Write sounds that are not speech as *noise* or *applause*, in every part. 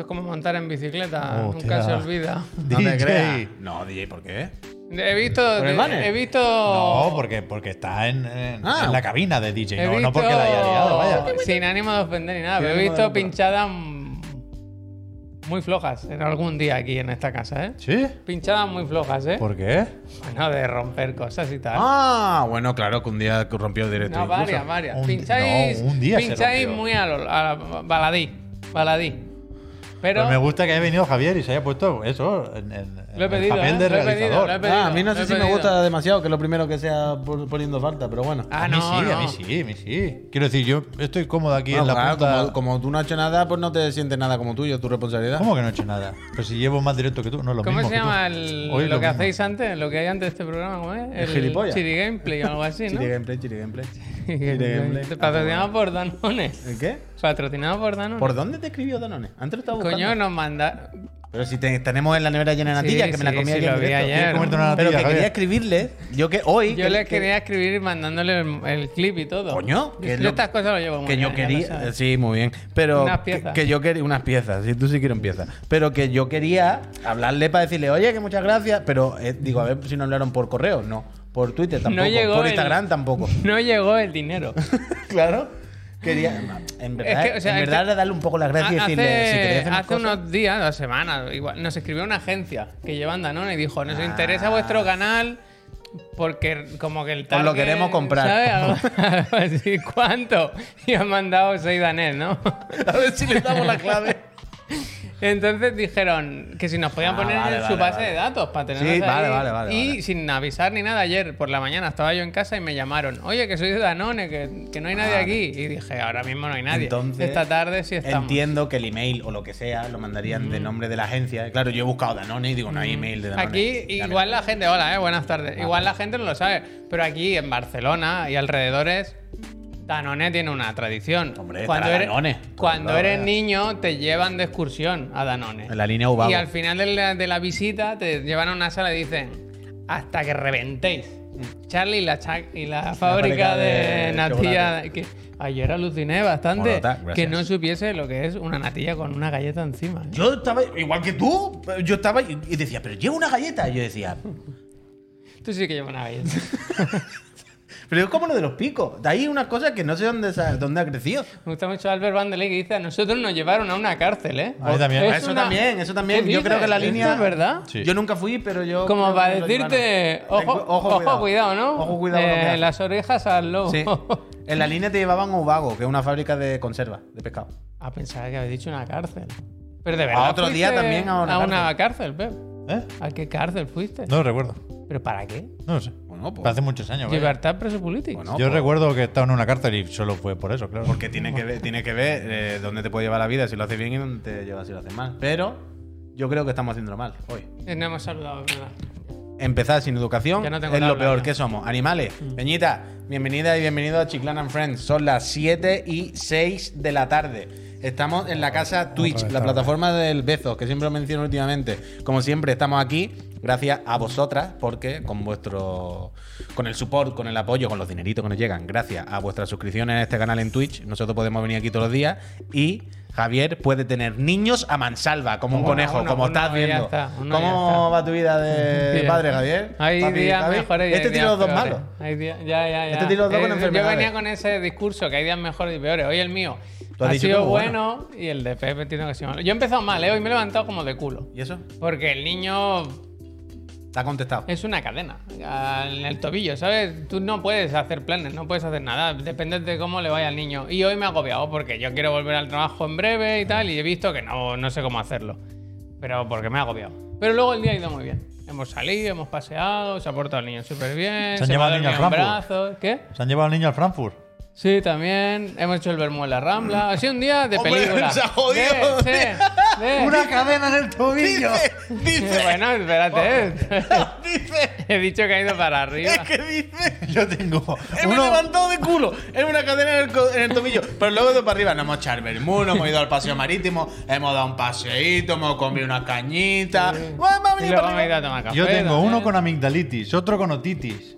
Esto es como montar en bicicleta, Hostia. nunca se olvida. *laughs* No te *laughs* creas. *laughs* No, DJ, ¿por qué? He visto. ¿Por el banner? He visto. No, porque, porque está en, en- Ah. en la cabina de DJ, He no, visto, no porque la haya liado, vaya. Sin ánimo de ofender ni nada, Sin pero he visto pinchadas muy flojas en algún día aquí en esta casa, ¿eh? ¿Sí? Pinchadas muy flojas, ¿eh? ¿Por qué? Bueno, de romper cosas y tal. Ah, bueno, claro, que un día rompió el directo. no, incluso. varias, varias. Un- pincháis, no, un día pincháis muy a, lo, a la baladí. Baladí. Pero. Me gusta que haya venido Javier y se haya puesto eso en Lo he el pedido, papel ¿eh? de Lo he pedido, realizador. lo he pedido. Ah, a mí no Lo sé he si me pedido. gusta demasiado, que es lo primero que sea por- poniendo falta, pero bueno. Ah, a mí no, sí, a mí sí, a mí sí. Quiero decir, yo estoy cómodo aquí Bueno, en la claro, punta. como, como tú no has hecho nada, pues no te sientes nada como tuyo, tu responsabilidad. ¿Cómo que no he hecho nada? Pero si llevo más directo que tú, no es lo ¿Cómo mismo se que tú. llama el- Hoy lo lo que mismo. hacéis antes? Lo que hay antes de este programa, ¿cómo es? El gilipollas. Chiri Gameplay o algo así, ¿no? Chiri gameplay, chiri gameplay. *laughs* Gameplay. Patrocinado por Danone. ¿El qué? Patrocinado por Danone. ¿Por dónde te escribió Danone? Antes lo estaba buscando. Coño, nos manda. Pero si te- tenemos en la nevera llena de natillas, Sí, que me la sí, comí sí, ayer lo vi ayer. ¿Quieres comerte una Pero que quería escribirle, yo que hoy... Yo que- le que- quería escribir mandándole el, el clip y todo. Coño, que lo- estas cosas lo llevo muy que yo bien, quería, sí, muy bien, pero Unas piezas. que yo quería unas piezas, si tú sí quieres piezas, pero que yo quería hablarle para decirle, oye, que muchas gracias, pero eh, digo, a ver si no hablaron por correo, no, por Twitter tampoco, llegó por el- Instagram tampoco, *laughs* No llegó el dinero. *laughs* claro, quería, en verdad, que, o sea, en verdad que- le darle un poco las gracias y hace decirle, si queréis hacer hace cosas, unos días, dos semanas, igual, nos escribió una agencia que llevan Danone y dijo, nos Ah. interesa vuestro canal porque como que el Os lo queremos comprar. ¿sabes? *laughs* ¿Cuánto? Y han mandado 6 danés, ¿no? a ver si le damos la clave. Entonces dijeron que si nos podían Ah, poner vale, en vale, su base vale. de datos para tenerlos Sí, ahí. vale, vale, vale, Y vale. sin avisar ni nada, ayer por la mañana estaba yo en casa y me llamaron. Oye, que soy de Danone, que, que no hay nadie aquí. Y dije, ahora mismo no hay nadie. Entonces, Esta tarde sí estamos. Entiendo que el email o lo que sea lo mandarían de nombre de la agencia. Claro, yo he buscado Danone y digo, no hay email de Danone. Aquí igual la gente, hola, eh, buenas tardes. Igual la gente no lo sabe, pero aquí en Barcelona y alrededores Danone tiene una tradición. Hombre, cuando eres, Danone. cuando eres niño te llevan de excursión a Danone. En la línea Ubago. Y al final de la, de la visita te llevan a una sala y dicen hasta que reventéis. Charlie y la, cha- y la fábrica fábrica de, de natilla que ayer aluciné bastante que no supiese lo que es una natilla con una galleta encima. ¿eh? Yo estaba igual que tú. Yo estaba y decía, pero llevo una galleta. Y yo decía, Tú sí que llevas una galleta. *laughs* pero es como lo de los picos. De ahí unas cosas que no sé dónde, dónde ha crecido. Me gusta mucho Albert Vandelay que dice, a nosotros nos llevaron a una cárcel, ¿eh? A mí también. Es eso una- también, eso también. ¿Qué Yo creo que la línea. ¿Esto es verdad? Sí. Yo nunca fui, pero yo. Como para decirte, ojo, ojo, cuidado. ¿no? Ojo, cuidado. Eh, las orejas al lobo. Sí. En la línea te llevaban a Ubago, que es una fábrica de conserva, de pescado. ah, pensaba que habéis dicho una cárcel. Pero de verdad. A otro día también a una a una cárcel, Pep. ¿Eh? ¿A qué cárcel fuiste? No lo recuerdo. ¿Pero para qué? No lo sé. Pues. Hace muchos años. vaya. Libertad preso político. Bueno, Yo pues, recuerdo que estaba en una cárcel y solo fue por eso, claro. Porque tiene que ver, *laughs* tiene que ver eh, dónde te puede llevar la vida si lo haces bien y dónde te lleva si lo haces mal. Pero yo creo que estamos haciéndolo mal hoy. Eh, No hemos saludado, verdad. Empezar sin educación no es lo peor. ya. ¿Qué somos? ¿Animales? Peñita, bienvenida y bienvenido a Chiclan and Friends. Son las 7 y 6 de la tarde. Estamos en la casa Twitch, la plataforma del Bezos, que siempre lo menciono últimamente. Como siempre, estamos aquí gracias a vosotras, porque con vuestro. con el support, con el apoyo, con los dineritos que nos llegan, gracias a vuestras suscripciones a este canal en Twitch, nosotros podemos venir aquí todos los días y. Javier puede tener niños a mansalva, como un conejo, uno, como uno, estás viendo. está, ¿Cómo va tu vida de *laughs* padre, Javier? Hay Papi, días Javi. mejores y Este tiene los dos peores. malos. Hay días- ya, ya, ya. Este tiene los dos con Eh, Yo enfermedades. venía con ese discurso que hay días mejores y peores. Hoy el mío ha sido bueno. y el de Pepe tiene que ser malo. Yo he empezado mal, ¿eh? Hoy me he levantado como de culo. ¿Y eso? Porque el niño Te ha contestado. es una cadena en el tobillo, ¿sabes? Tú no puedes hacer planes, no puedes hacer nada. Depende de cómo le vaya al niño. Y hoy me ha agobiado porque yo quiero volver al trabajo en breve y tal. Y he visto que no, no sé cómo hacerlo. Pero porque me ha agobiado. Pero luego el día ha ido muy bien. Hemos salido, hemos paseado, se ha portado el niño súper bien. Se han llevado al niño al Frankfurt. brazos. ¿Qué? Se han llevado al niño al Frankfurt. Sí, también. Hemos hecho el vermú en la Rambla. Ha sido un día de Hombre, película. *laughs* se ha jodido. Sí, de- cadena en el tobillo. Dice, Bueno, espérate. *laughs* dice, He dicho que ha ido para arriba. ¿qué dice? Yo tengo Él me he uno. levantado de culo en una cadena en el, co- en el tobillo. Pero luego de para arriba nos hemos echado el vermú, nos hemos ido al paseo marítimo, hemos dado un paseíto, hemos comido una cañita. Bueno, vamos a Y venir luego para me he ido arriba. a tomar café. Yo tengo también. uno con amigdalitis, otro con otitis.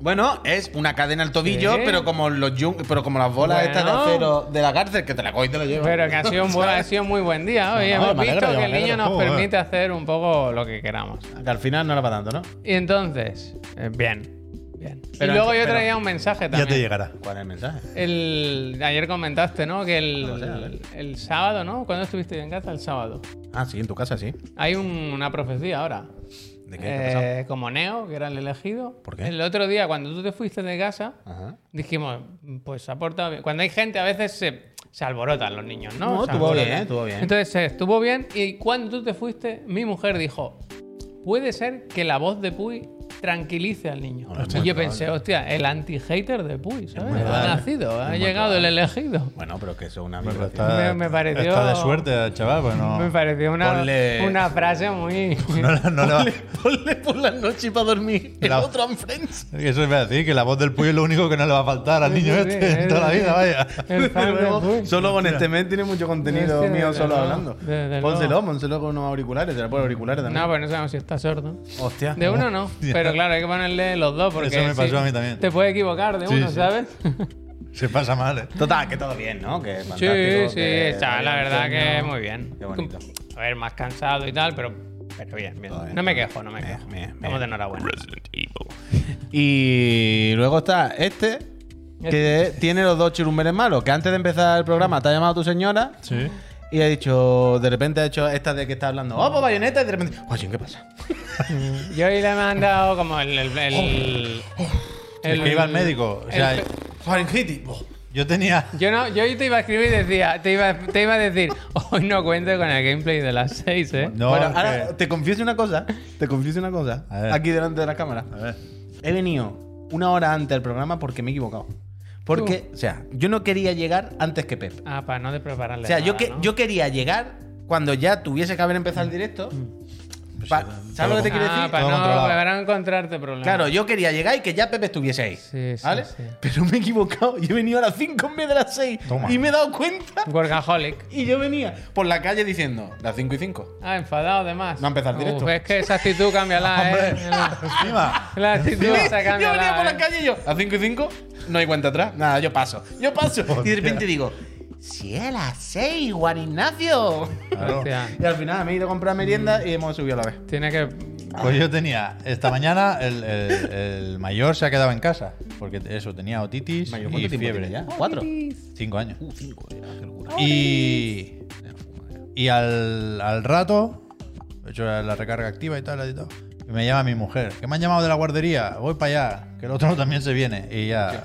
Bueno, es una cadena al tobillo, pero como los jun- pero como las bolas Bueno. estas de acero de la cárcel, que te la coges y te la llevas. Pero que ha sido un, buen, ha sido muy buen día hoy. No, Hemos alegro, visto que el niño nos Joder. permite hacer un poco lo que queramos. Que al final no era para tanto, ¿no? Y entonces, eh, bien, bien. Pero y luego yo traía un mensaje Ya también. te llegará. ¿Cuál es el mensaje? El, ayer comentaste, ¿no? Que el, No sé, el, el sábado, ¿no? ¿Cuándo estuviste en casa? El sábado. Ah, sí, en tu casa sí. Hay un- una profecía ahora. ¿De qué? ¿Qué ha pasado? Eh, como Neo, que era el elegido. ¿Por qué? El otro día, cuando tú te fuiste de casa, Ajá. dijimos, pues ha portado bien. Cuando hay gente, a veces se, se alborotan los niños, ¿no? No, Se estuvo alborotan. bien, estuvo bien. Entonces eh, estuvo bien. Y cuando tú te fuiste, mi mujer dijo, puede ser que la voz de Puy tranquilice al niño. Y yo pensé, hostia, el anti-hater de Puy, ¿sabes? Ha nacido, ha llegado el elegido. Bueno, pero que eso es una está, Me- me pareció- está de suerte el chaval, pues no. Me pareció una, Ponle- una frase muy... *laughs* No, le- no le va- Ponle por la noche para dormir *laughs* el La- otro en Friends. Eso iba a decir, que la voz del pollo es lo único que no le va a faltar al niño Sí, este sí, en toda la vida, vaya. El fan de Luego, Puy. solo con este mes tiene mucho contenido mío solo hablando. Pónselo, pónselo con unos auriculares, se le pone auriculares también. No, pues no sabemos si está sordo. Hostia. De uno no, *laughs* pero claro, hay que ponerle los dos porque Eso me pasó si- a mí también. Te puede equivocar de Sí, uno, sí. ¿sabes? *laughs* Se pasa mal, ¿eh? Total, que todo bien, ¿no? Que sí, fantástico, sí, que está, la verdad que muy bien. Qué bonito. A ver, más cansado y tal, pero, pero bien, bien. Todo bien, No me quejo, no me bien, quejo. bien, bien. de enhorabuena. Y luego está este, que tiene los dos chirumberes malos. Que antes de empezar el programa te ha llamado tu señora Sí. Y ha dicho, de repente ha hecho esta de que está hablando, oh, pues bayoneta, y de repente, oye, ¿qué pasa? *laughs* Yo hoy le he mandado como el. el, el- Es que iba al médico. O sea, el- Faringitis. Oh. yo tenía. yo, no, yo hoy te iba a escribir y decía, te iba, te iba a decir, *laughs* hoy no cuento con el gameplay de las 6, ¿eh? No, bueno, ahora que- te confieso una cosa, te confieso una cosa, aquí delante de la cámara. A ver. He venido una hora antes del programa porque me he equivocado. Porque, o sea, yo no quería llegar antes que Pep. Ah, para no de prepararle. O sea, yo, que, ¿no? yo quería llegar cuando ya tuviese que haber empezado el directo. Pa- sí, ¿Sabes lo que te quiero Ah, decir? para Todo no, controlado. para no encontrarte problemas. Claro, yo quería llegar y que ya Pepe estuviese ahí. Sí, sí, ¿Vale? sí. Pero me he equivocado. Yo he venido a las 5 en vez de las 6. Toma. Y me he dado cuenta. Workaholic. *laughs* Y yo venía por la calle diciendo las 5 y 5. Ah, enfadado además. No ha empezado el directo. Es que esa actitud cámbiala, *laughs* Hombre, *laughs* ¿eh? encima. La actitud esa yo venía por la. ¿eh? calle y yo, a 5 y 5, no hay cuenta atrás. Nada, yo paso. Yo paso. Y de repente digo, si es a las 6, Juan Ignacio. Claro. Y al final me he ido a comprar merienda y hemos subido a la vez. tiene que. Pues yo tenía. Esta mañana el, el- el mayor se ha quedado en casa. Porque eso, tenía otitis Mayor, y ¿Cuánto tiempo fiebre. ya? ¿Cuatro? Cinco años. Uh, 5, qué locura. Y. Y al, al rato, he hecho la recarga activa y tal, y todo. Y me llama mi mujer, que me han llamado de la guardería, voy para allá, que el otro *laughs* también se viene. Y ya.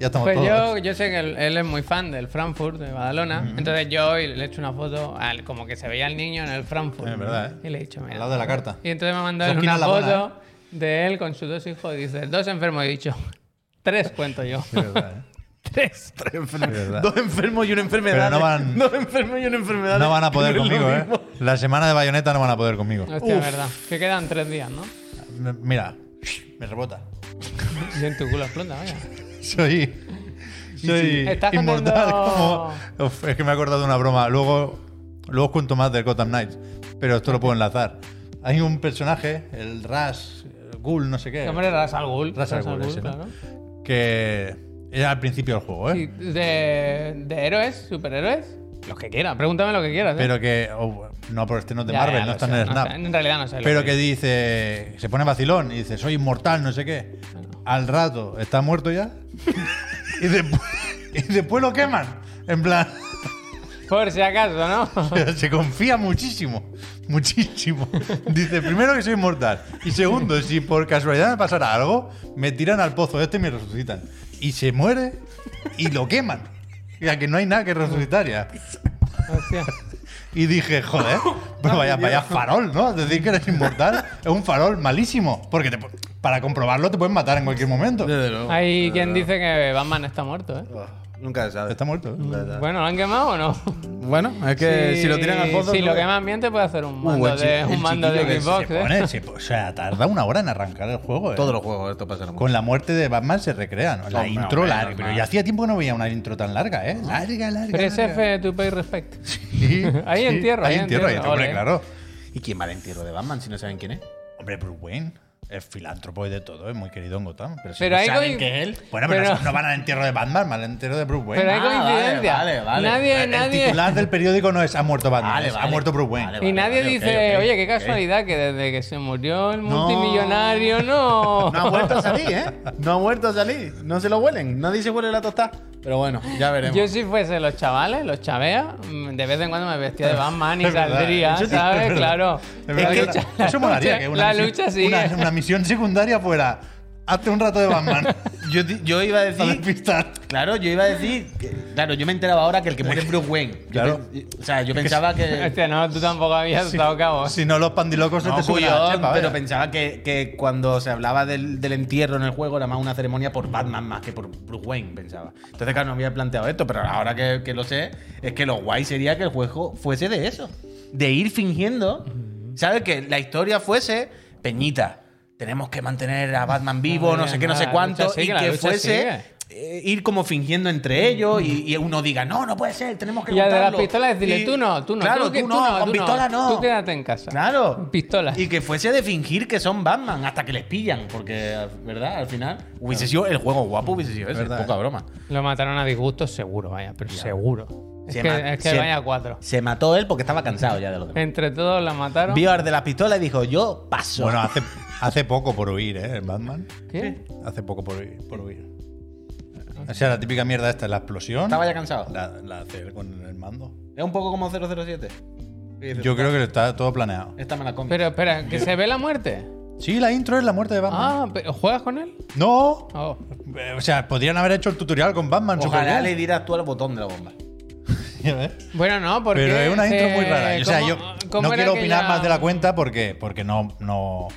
Ya estamos Pues todos. yo, yo sé que él, él es muy fan del Frankfurt, de Badalona. Entonces yo hoy le he hecho una foto, al- como que se veía el niño en el Frankfurt. Es verdad, ¿eh? Y le he dicho, mira. Al lado de la carta. Y entonces me ha mandado una es la buena, ¿eh? foto de él con sus dos hijos. Y dice, dos enfermos. He dicho, *laughs* tres cuento yo. Es verdad, ¿eh? *laughs* tres. Tres enfermos. Dos enfermos y una enfermedad. Pero no van- Dos enfermos y una enfermedad. No van a poder *laughs* conmigo, ¿eh? La semana de bayoneta no van a poder conmigo. Hostia, Uf. verdad. Que quedan tres días, ¿no? Mira, me rebota. Y en tu culo explota, vaya. Soy. Soy Estás inmortal. Como, Uf, es que me he acordado de una broma. Luego, luego os cuento más del Gotham Knights. Pero esto lo puedo enlazar. Hay un personaje, el Ras, Ghoul, no sé qué. Hombre, Ras al Ghul. Ras al Ghul, ese. Que era al principio del juego, ¿eh? De, de héroes, superhéroes, los que quieras. Pregúntame lo que quieras. ¿eh? Pero que. oh, no, por este no es de Ya, Marvel, ya, no está sé, en el no Snap. sé, en realidad no sé. Pero que que dice, se pone vacilón y dice, soy inmortal, no sé qué. Al rato, está muerto ya. *laughs* y, después, y después lo queman. En plan, Por si acaso, ¿no? *laughs* se confía muchísimo. Muchísimo. Dice, primero que soy inmortal. Y segundo, si por casualidad me pasara algo, me tiran al pozo este y me resucitan. Y se muere y lo queman. O sea, que no hay nada que resucitar ya. Hostia. Y dije, joder, pero vaya, vaya farol, ¿no? Decir que eres inmortal es un farol malísimo. Porque te para comprobarlo te pueden matar en cualquier momento. Desde luego. Hay quien dice que Batman está muerto, ¿eh? Nunca se sabe. Está muerto. ¿eh? Bueno, ¿lo han quemado o no? Bueno, es que si, lo tiran al pozo. Si lo queman bien, te puede hacer un mando de, un mando de Xbox, Se ¿eh? se o sea, tarda una hora en arrancar el juego. ¿eh? Todos los juegos esto pasa. Con la muerte de Batman se recrean. La Hombre, intro larga. Pero ya hacía tiempo que no veía una intro tan larga, ¿eh? Larga, larga. Press larga. F to pay respect. Sí, *laughs* Ahí sí, entierro, Ahí entierro, ahí entierro, claro. ¿Y quién va al entierro de Batman si no saben quién es? Hombre, Bruce Wayne. Es filántropo y de todo, es muy querido en Gotham. Pero, si Pero no hay saben que es él. Bueno, pero, pero- no, van al entierro de Batman, van al entierro de Bruce Wayne. Pero hay Ah, coincidencia. vale, vale. Nadie, el nadie. titular del periódico no es ha muerto Batman, Vale, es, ha muerto Bruce Wayne. Y nadie dice, ok, oye, qué casualidad que desde que se murió el No. multimillonario, no. *laughs* No ha vuelto a salir, ¿eh? *laughs* No ha vuelto a salir. No se lo huelen. Nadie se huele la tostada. Pero bueno, ya veremos. Yo si fuese los chavales, los chavea, mm, de vez en cuando me vestía de Batman y *laughs* Es saldría, sí, ¿sabes? Claro. Es La que lucha- eso la molaría, que una La misión, lucha sigue. Una, una misión secundaria fuera hazte un rato de Batman. *laughs* Yo, iba a decir. despistar. Claro, yo iba a decir. que- claro, yo me enteraba ahora que el que muere es Bruce Wayne. Yo Claro. o sea, yo pensaba que. *laughs* Hostia, no, tú tampoco habías dado cabo. Si no, los pandilocos se No, te suben pero vaya. pensaba que, que cuando se hablaba del, del entierro en el juego era más una ceremonia por Batman más que por Bruce Wayne, pensaba. Entonces, claro, no había planteado esto, pero ahora que, que lo sé, es que lo guay sería que el juego fuese de eso. De ir fingiendo, ¿sabes? Que la historia fuese Peñita. Tenemos que mantener a Batman vivo, no sé qué, no sé cuánto, sigue, y que fuese sigue. eh, ir como fingiendo entre ellos y, y uno diga, no, no puede ser, tenemos que Y de las juntarlo". pistolas decirle, Y- tú no, tú no, Claro, tú, que- tú tú no, no, con tú pistola no. Tú quédate en casa. Claro. Pistolas. Y que fuese de fingir que son Batman hasta que les pillan. Porque, ¿verdad? Al final hubiese sido el juego guapo, hubiese sido ese. Poca broma. Lo mataron a disgusto seguro, vaya, pero seguro. Es Se que, es que se- vaya cuatro. Se mató él porque estaba cansado ya de lo demás. Entre todos la mataron. Vio al de la pistola y dijo, yo paso. Bueno, hace, hace poco por huir, ¿eh? El Batman. ¿Qué? Hace poco por huir. Por huir. O sea, la típica mierda esta, la explosión. estaba ya cansado. La, la hace él con el mando. Es un poco como 007. ¿Qué dices? Yo creo que está todo planeado. Esta me la comí. Pero espera, ¿que se ve la muerte? Sí, la intro es la muerte de Batman. Ah, pero ¿juegas con él? No. Oh. Eh, O sea, podrían haber hecho el tutorial con Batman. Ojalá le dieras tú al botón de la bomba. Ya ves. *laughs* Bueno, no, porque. Pero es una intro eh, muy rara. O sea, ¿cómo- yo no quiero opinar ya- más de la cuenta porque, porque no, no,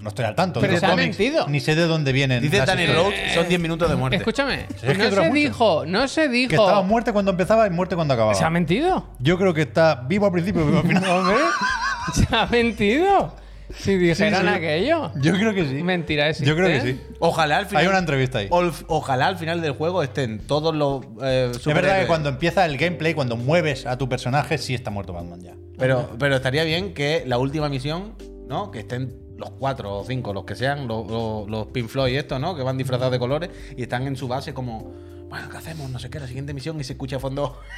no estoy al tanto. Pero se ha cómics, mentido. Ni sé de dónde vienen. Dice las Danny historias. Rhodes, son 10 minutos de muerte. Escúchame, es que no dura se mucho. dijo, no se dijo. Que estaba muerte cuando empezaba y muerte cuando acababa. ¿Se ha mentido? Yo creo que está vivo al principio y vivo al final. Hombre, *laughs* ¿se ha mentido? Si dijeran sí. aquello. Yo creo que sí. Mentira existe. Yo creo que sí. Ojalá al final. Hay una entrevista ahí. Ol- Ojalá al final del juego estén todos los. eh, Es verdad que cuando empieza el gameplay, cuando mueves a tu personaje, sí está muerto Batman ya. Pero, pero estaría bien que la última misión, ¿no? Que estén los cuatro o cinco, los que sean, los, los, los Pink Floyd y estos, ¿no? Que van disfrazados de colores y están en su base como, bueno, ¿qué hacemos? No sé qué, la siguiente misión y se escucha a fondo. *laughs*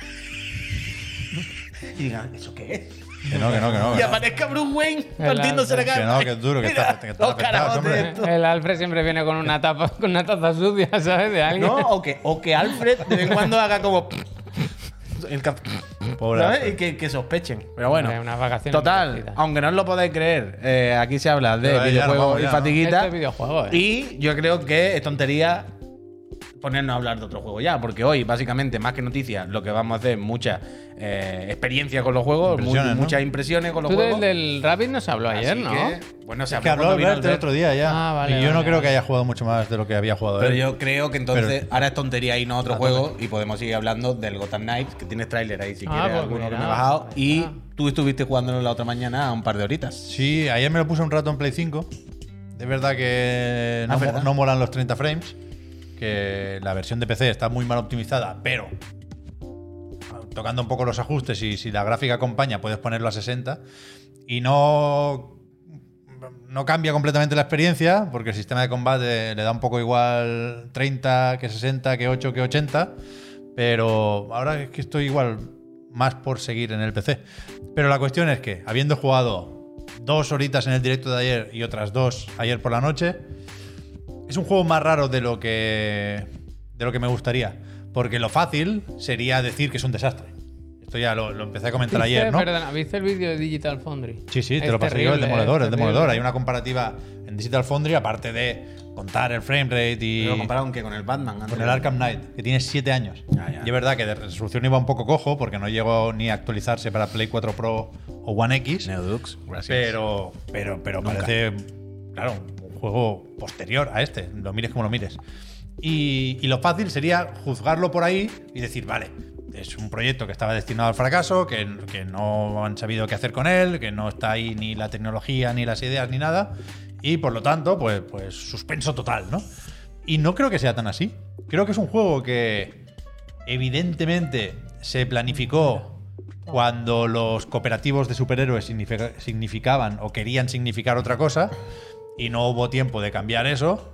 y digan, ¿eso qué es? Que no, que no, que no. *laughs* Y Que no, aparezca Bruce Wayne partiéndose la cara. Que no, que es duro, que Mira, está- que está afectado. El Alfred siempre viene con una tapa, con una taza sucia, ¿sabes? De alguien. No, o que, o que Alfred de vez en cuando haga como. El cap- *laughs* Pobre. Y que, que sospechen. Pero bueno. Hombre, unas vacaciones Total, aunque no os lo podáis creer, eh, aquí se habla de videojuegos y ya, ¿no? fatiguita. Este es videojuego, ¿eh? Y yo creo que es tontería ponernos a hablar de otro juego ya, porque hoy, básicamente, más que noticias, lo que vamos a hacer es mucha eh, experiencia con los juegos, mu- Impresiones, ¿no? muchas impresiones con los Tú del, juegos. del Rabbit no se habló ayer, Así ¿no? que, bueno, se Es que habló Albert el otro día ya. Ah, vale, y yo no vale, creo vale. que haya jugado mucho más de lo que había jugado Pero él. yo creo que entonces Pero- ahora es tontería irnos a otro juego y podemos seguir hablando del Gotham Knights, que tienes tráiler ahí si Ah, quieres pues alguno que me he bajado. pues Y mira. tú estuviste jugándolo la otra mañana a un par de horitas. Sí, ayer me lo puse un rato en Play 5. Es verdad que no, Ah, mo- ¿verdad? no molan los 30 frames. Que la versión de PC está muy mal optimizada, pero tocando un poco los ajustes y si la gráfica acompaña puedes ponerlo a 60 y no no cambia completamente la experiencia porque el sistema de combate le da un poco igual 30 que 60 que 8 que 80 pero ahora es que estoy igual más por seguir en el PC pero la cuestión es que habiendo jugado dos horitas en el directo de ayer y otras dos ayer por la noche es un juego más raro de lo que de lo que me gustaría porque lo fácil sería decir que es un desastre esto ya lo, lo empecé a comentar ¿Viste, ayer no Perdona, ¿viste el vídeo de Digital Foundry? Sí, sí, te Es lo pasé yo, el demoledor, el demoledor. Hay una comparativa en Digital Foundry, aparte de contar el frame rate y Pero comparado con qué, con el Batman. con el Arkham Knight, que tiene 7 años. Ya. Y es verdad que de resolución iba un poco cojo, porque no llegó ni a actualizarse para Play 4 Pro o One X. Neodux, gracias. Pero, pero, pero Nunca. parece, claro, juego posterior a este, lo mires como lo mires. Y, lo fácil sería juzgarlo por ahí y decir, vale, es un proyecto que estaba destinado al fracaso, que, que no han sabido qué hacer con él, que no está ahí ni la tecnología, ni las ideas, ni nada. Y por lo tanto, pues, pues suspenso total, ¿no? Y no creo que sea tan así. Creo que es un juego que evidentemente se planificó cuando los cooperativos de superhéroes significa- significaban o querían significar otra cosa. Y no hubo tiempo de cambiar eso,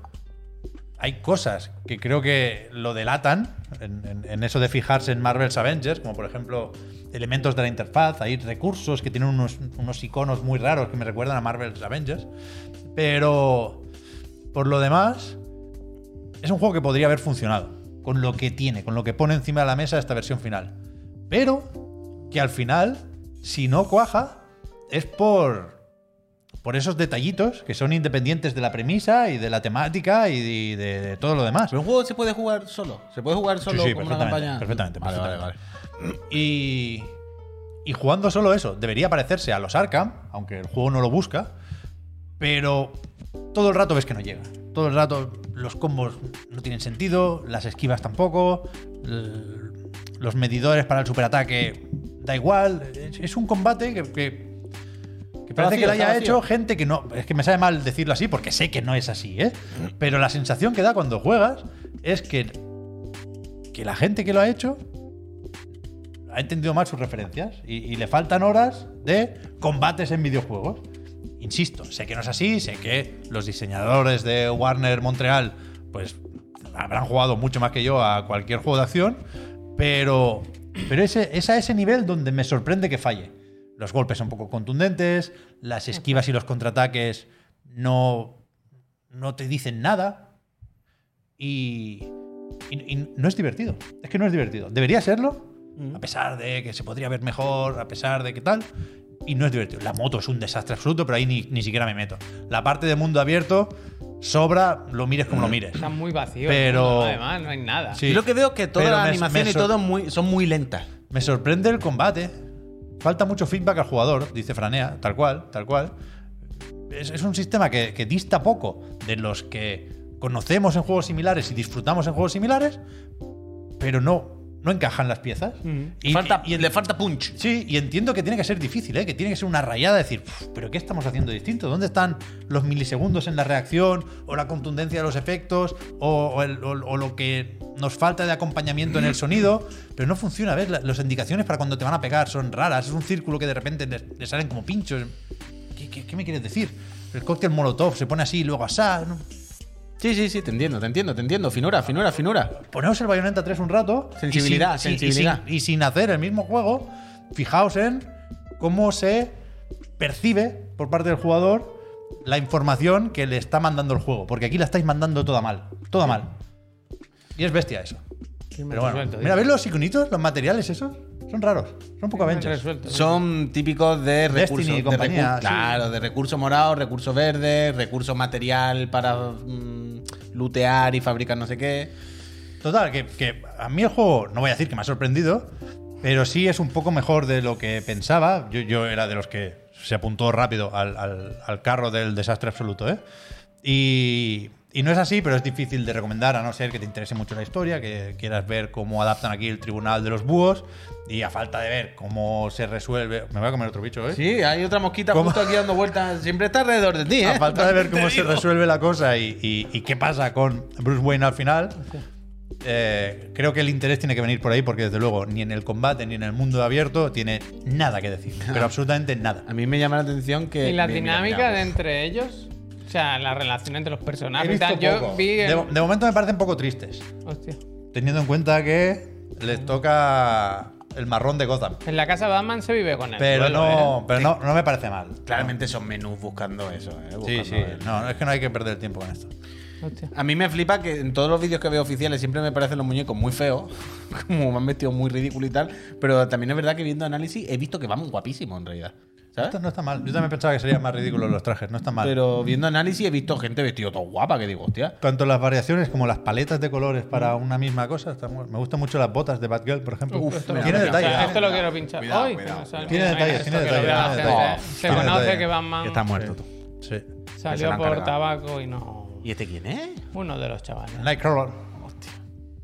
hay cosas que creo que lo delatan en, eso de fijarse en Marvel's Avengers, como por ejemplo elementos de la interfaz, hay recursos que tienen unos, unos iconos muy raros que me recuerdan a Marvel's Avengers, pero por lo demás es un juego que podría haber funcionado con lo que tiene, con lo que pone encima de la mesa esta versión final, pero que al final, si no cuaja, es por por esos detallitos que son independientes de la premisa y de la temática y de, de todo lo demás. Pero un juego se puede jugar solo. Se puede jugar solo sí, como una campaña. perfectamente, Vale, vale, perfectamente. vale. Y, y jugando solo eso, debería parecerse a los Arkham, aunque el juego no lo busca, pero todo el rato ves que no llega. Todo el rato los combos no tienen sentido, las esquivas tampoco, los medidores para el superataque da igual. Es, un combate que parece vacío, que lo haya vacío. hecho gente que no. Es que me sabe mal decirlo así porque sé que no es así, ¿eh? Pero la sensación que da cuando juegas es que, que la gente que lo ha hecho ha entendido mal sus referencias y, y le faltan horas de combates en videojuegos. Insisto, sé que no es así, sé que los diseñadores de Warner Montreal pues habrán jugado mucho más que yo a cualquier juego de acción, pero, pero ese, es a ese nivel donde me sorprende que falle. Los golpes son poco contundentes, las esquivas y los contraataques no, no te dicen nada y, y- y no es divertido. Es que no es divertido. Debería serlo, a pesar de que se podría ver mejor, a pesar de que tal. Y no es divertido. La moto es un desastre absoluto, pero ahí ni, ni siquiera me meto. La parte de mundo abierto sobra, lo mires como lo mires. Está muy vacío. Pero-. Además, no hay nada. Sí. Yo lo que veo es que todas las animaciones y todo muy, son muy lentas. Me sorprende el combate. Falta mucho feedback al jugador, dice Franea, tal cual, tal cual. Es, un sistema que dista poco de los que conocemos en juegos similares y disfrutamos en juegos similares, pero no, no encajan las piezas. Y- falta, y- y- le falta punch. Sí, y entiendo que tiene que ser difícil, ¿eh? que tiene que ser una rayada de decir, "Uf, ¿pero qué estamos haciendo distinto? ¿Dónde están los milisegundos en la reacción? ¿O la contundencia de los efectos? ¿O, o el- o- o lo que nos falta de acompañamiento en el sonido? Pero no funciona, ¿ves? La- Las indicaciones para cuando te van a pegar son raras. Es un círculo que de repente le, le salen como pinchos. ¿Qué, qué- qué me quieres decir? El cóctel molotov se pone así y luego asá. ¿no? Sí, sí, sí, te entiendo, te entiendo, te entiendo. Finura, finura, finura. Poneos el Bayonetta 3 un rato. y Sensibilidad, sin- y sin- sensibilidad. Y sin, hacer el mismo juego, fijaos en cómo se percibe por parte del jugador la información que le está mandando el juego. Porque aquí la estáis mandando toda mal. Toda mal. Y es bestia eso. Pero bueno, mira. ¿ves los iconitos, los materiales esos? Son raros. Son poco Avengers. resuelto. Son típicos de recursos. Destiny y de compañía, sí. Claro, de recursos morados, recursos verdes, recursos material para mm, lootear y fabricar no sé qué. Total, que, que a mí el juego, no voy a decir que me ha sorprendido, pero sí es un poco mejor de lo que pensaba. Yo, yo era de los que se apuntó rápido al, al- al carro del desastre absoluto, ¿eh? Y, y no es así, pero es difícil de recomendar, a no ser que te interese mucho la historia, que quieras ver cómo adaptan aquí el tribunal de los búhos, y a falta de ver cómo se resuelve. Me voy a comer otro bicho, ¿eh? Sí, hay otra mosquita ¿Cómo? justo aquí dando vueltas. Siempre está alrededor de ti, ¿eh? A falta de ver *laughs* cómo se resuelve la cosa y, y- y qué pasa con Bruce Wayne al final, eh, creo que el interés tiene que venir por ahí porque desde luego ni en el combate ni en el mundo abierto tiene nada que decir, pero *laughs* absolutamente nada. A mí me llama la atención que. Y la mira, mira, dinámica mira, de entre ellos. O sea, la relación entre los He personajes y visto tal. Yo vi. de, el- de momento me parecen poco tristes, Hostia. teniendo en cuenta que les toca el marrón de Gotham. En la casa de Batman se vive con él. Pero no, pero no, no me parece mal. Claramente son menús buscando eso, ¿eh? Sí, Buscando sí. el- No, es que no hay que perder el tiempo con esto. Hostia. A mí me flipa que en todos los vídeos que veo oficiales siempre me parecen los muñecos muy feos, *laughs* como me han vestido muy ridículo y tal, pero también es verdad que viendo análisis he visto que van guapísimos en realidad. ¿Sabes? Esto no está mal. Yo también pensaba que serían más ridículos los trajes, no está mal. Pero viendo análisis he visto gente vestido todo guapa que digo, hostia. Tanto las variaciones como las paletas de colores para una misma cosa. está muy- me gustan mucho las botas de Batgirl, por ejemplo. Uf, Esto lo tiene quiero detalles. pinchar, ¿eh? Esto lo quiero pinchar. Cuidado, Ay, cuidado. que me sale- Tiene Mira, detalles, esto tiene que lo detalles, vea la tiene gente. detalles. Se Tiene conoce detalles. que Batman Que está muerto tú. Sí. Se lo salió han por cargado. tabaco y no. ¿Y este quién es? Uno de los chavales. Nightcrawler.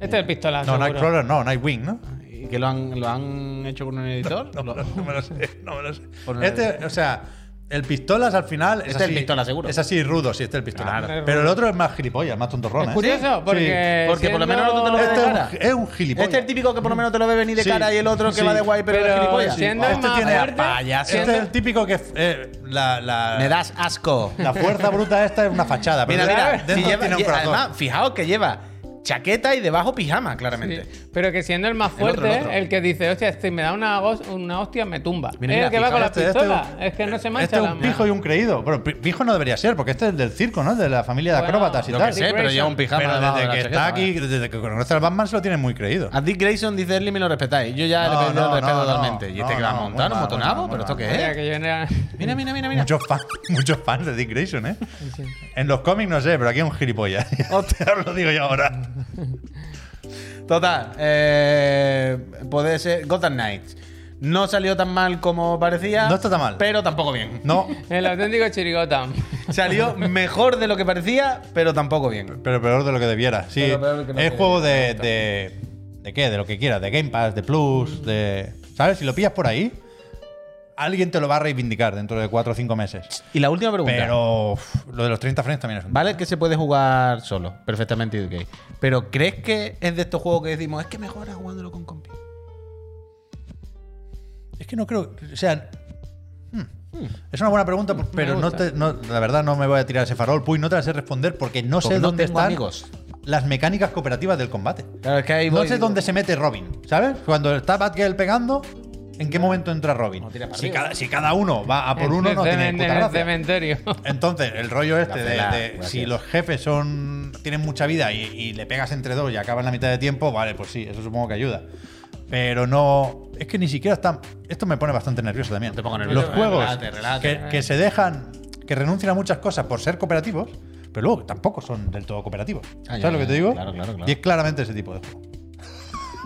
Este es el pistolazo. No, seguro. Nightcrawler no, Nightwing, ¿no? ¿Y que lo han, lo han hecho con un editor? *laughs* No, Lo- no me lo sé, no me lo sé. Este, o sea, El pistolas al final es Este es el así, pistola, seguro. Es así rudo, sí, este es el pistola. Claro. Pero el otro es más gilipollas, más tontorrón. Es ¿eh? curioso, porque. Porque por lo menos siendo- no te lo ves Este de es un, cara. es un gilipollas. Este es el típico que por lo menos te lo ve venir de Sí, cara y el otro que sí. va de guay pero, Pero es gilipollas. siendo Este más tiene fuerte, payaso. Este es el típico que eh, la, la, Me das asco. la fuerza bruta esta es una fachada. Pero Mira, mira, dentro si lleva- tiene un corazón. además, fijaos que lleva chaqueta y debajo pijama, claramente. Sí, Pero que siendo el más El otro, fuerte, el que dice, hostia, si me da una, una hostia, me tumba. Mira, es mira, el que va con la Este- este pistola. un- es que no se mancha Este es la un pijo y un creído. Bueno, pi- pijo no debería ser, porque este es del circo, ¿no? De la familia de Bueno, acróbatas y Lo tal. que sé, pero lleva un pijama Pero desde de que está aquí, desde que conoce al Batman, se lo tiene muy creído. A Dick Grayson dice Erly me lo respetáis. Yo ya le No, el respeto no, no. totalmente. y este No, que va a montar, un muy pero esto qué es. Mira, mira, mira, mira. Muchos fans, *laughs* muchos fans de Dick Grayson, ¿eh? En los cómics no sé, pero aquí es un gilipollas. *laughs* *laughs* Hostia, os lo digo yo ahora. *laughs* Total, eh, puede ser Gotham Knights. No salió tan mal como parecía. No está tan mal. Pero tampoco bien. No, *laughs* El auténtico chirigota. Salió mejor de lo que parecía, pero tampoco bien. pero peor de lo que debiera. Sí, que es que juego de, gusta. de. ¿De qué? De lo que quieras. De Game Pass, de Plus, de. ¿Sabes? Si lo pillas por ahí, alguien te lo va a reivindicar dentro de 4 o 5 meses. Y la última pregunta. Pero uf, lo de los 30 frames también es un. Vale que se puede jugar solo, perfectamente ok. Pero ¿crees que es de estos juegos que decimos, es que mejora jugándolo con compi? Es que no creo. O sea. hmm, Es una buena pregunta, pero no gusta. te, no- la verdad no me voy a tirar ese farol, Puy, no te la sé responder porque no Porque sé no dónde están amigos. las mecánicas cooperativas del combate. Claro, es que ahí No voy- sé dónde se mete Robin, ¿sabes? Cuando está Batgirl pegando, ¿en qué momento entra Robin? Si cada, si cada uno va a por uno, no tiene puta gracia. cementerio. *laughs* Entonces, el rollo este de, si los jefes son tienen mucha vida y, y le pegas entre dos y acaban la mitad de tiempo, vale, pues sí, eso supongo que ayuda. Pero no. Es que ni siquiera están. Esto me pone bastante nervioso también. te pongo nervioso, Los juegos relájate. que, que se dejan. que renuncian a muchas cosas por ser cooperativos, pero luego tampoco son del todo cooperativos. Ah, ya, ¿Sabes lo que te digo? claro, claro, claro. Y es claramente ese tipo de juego.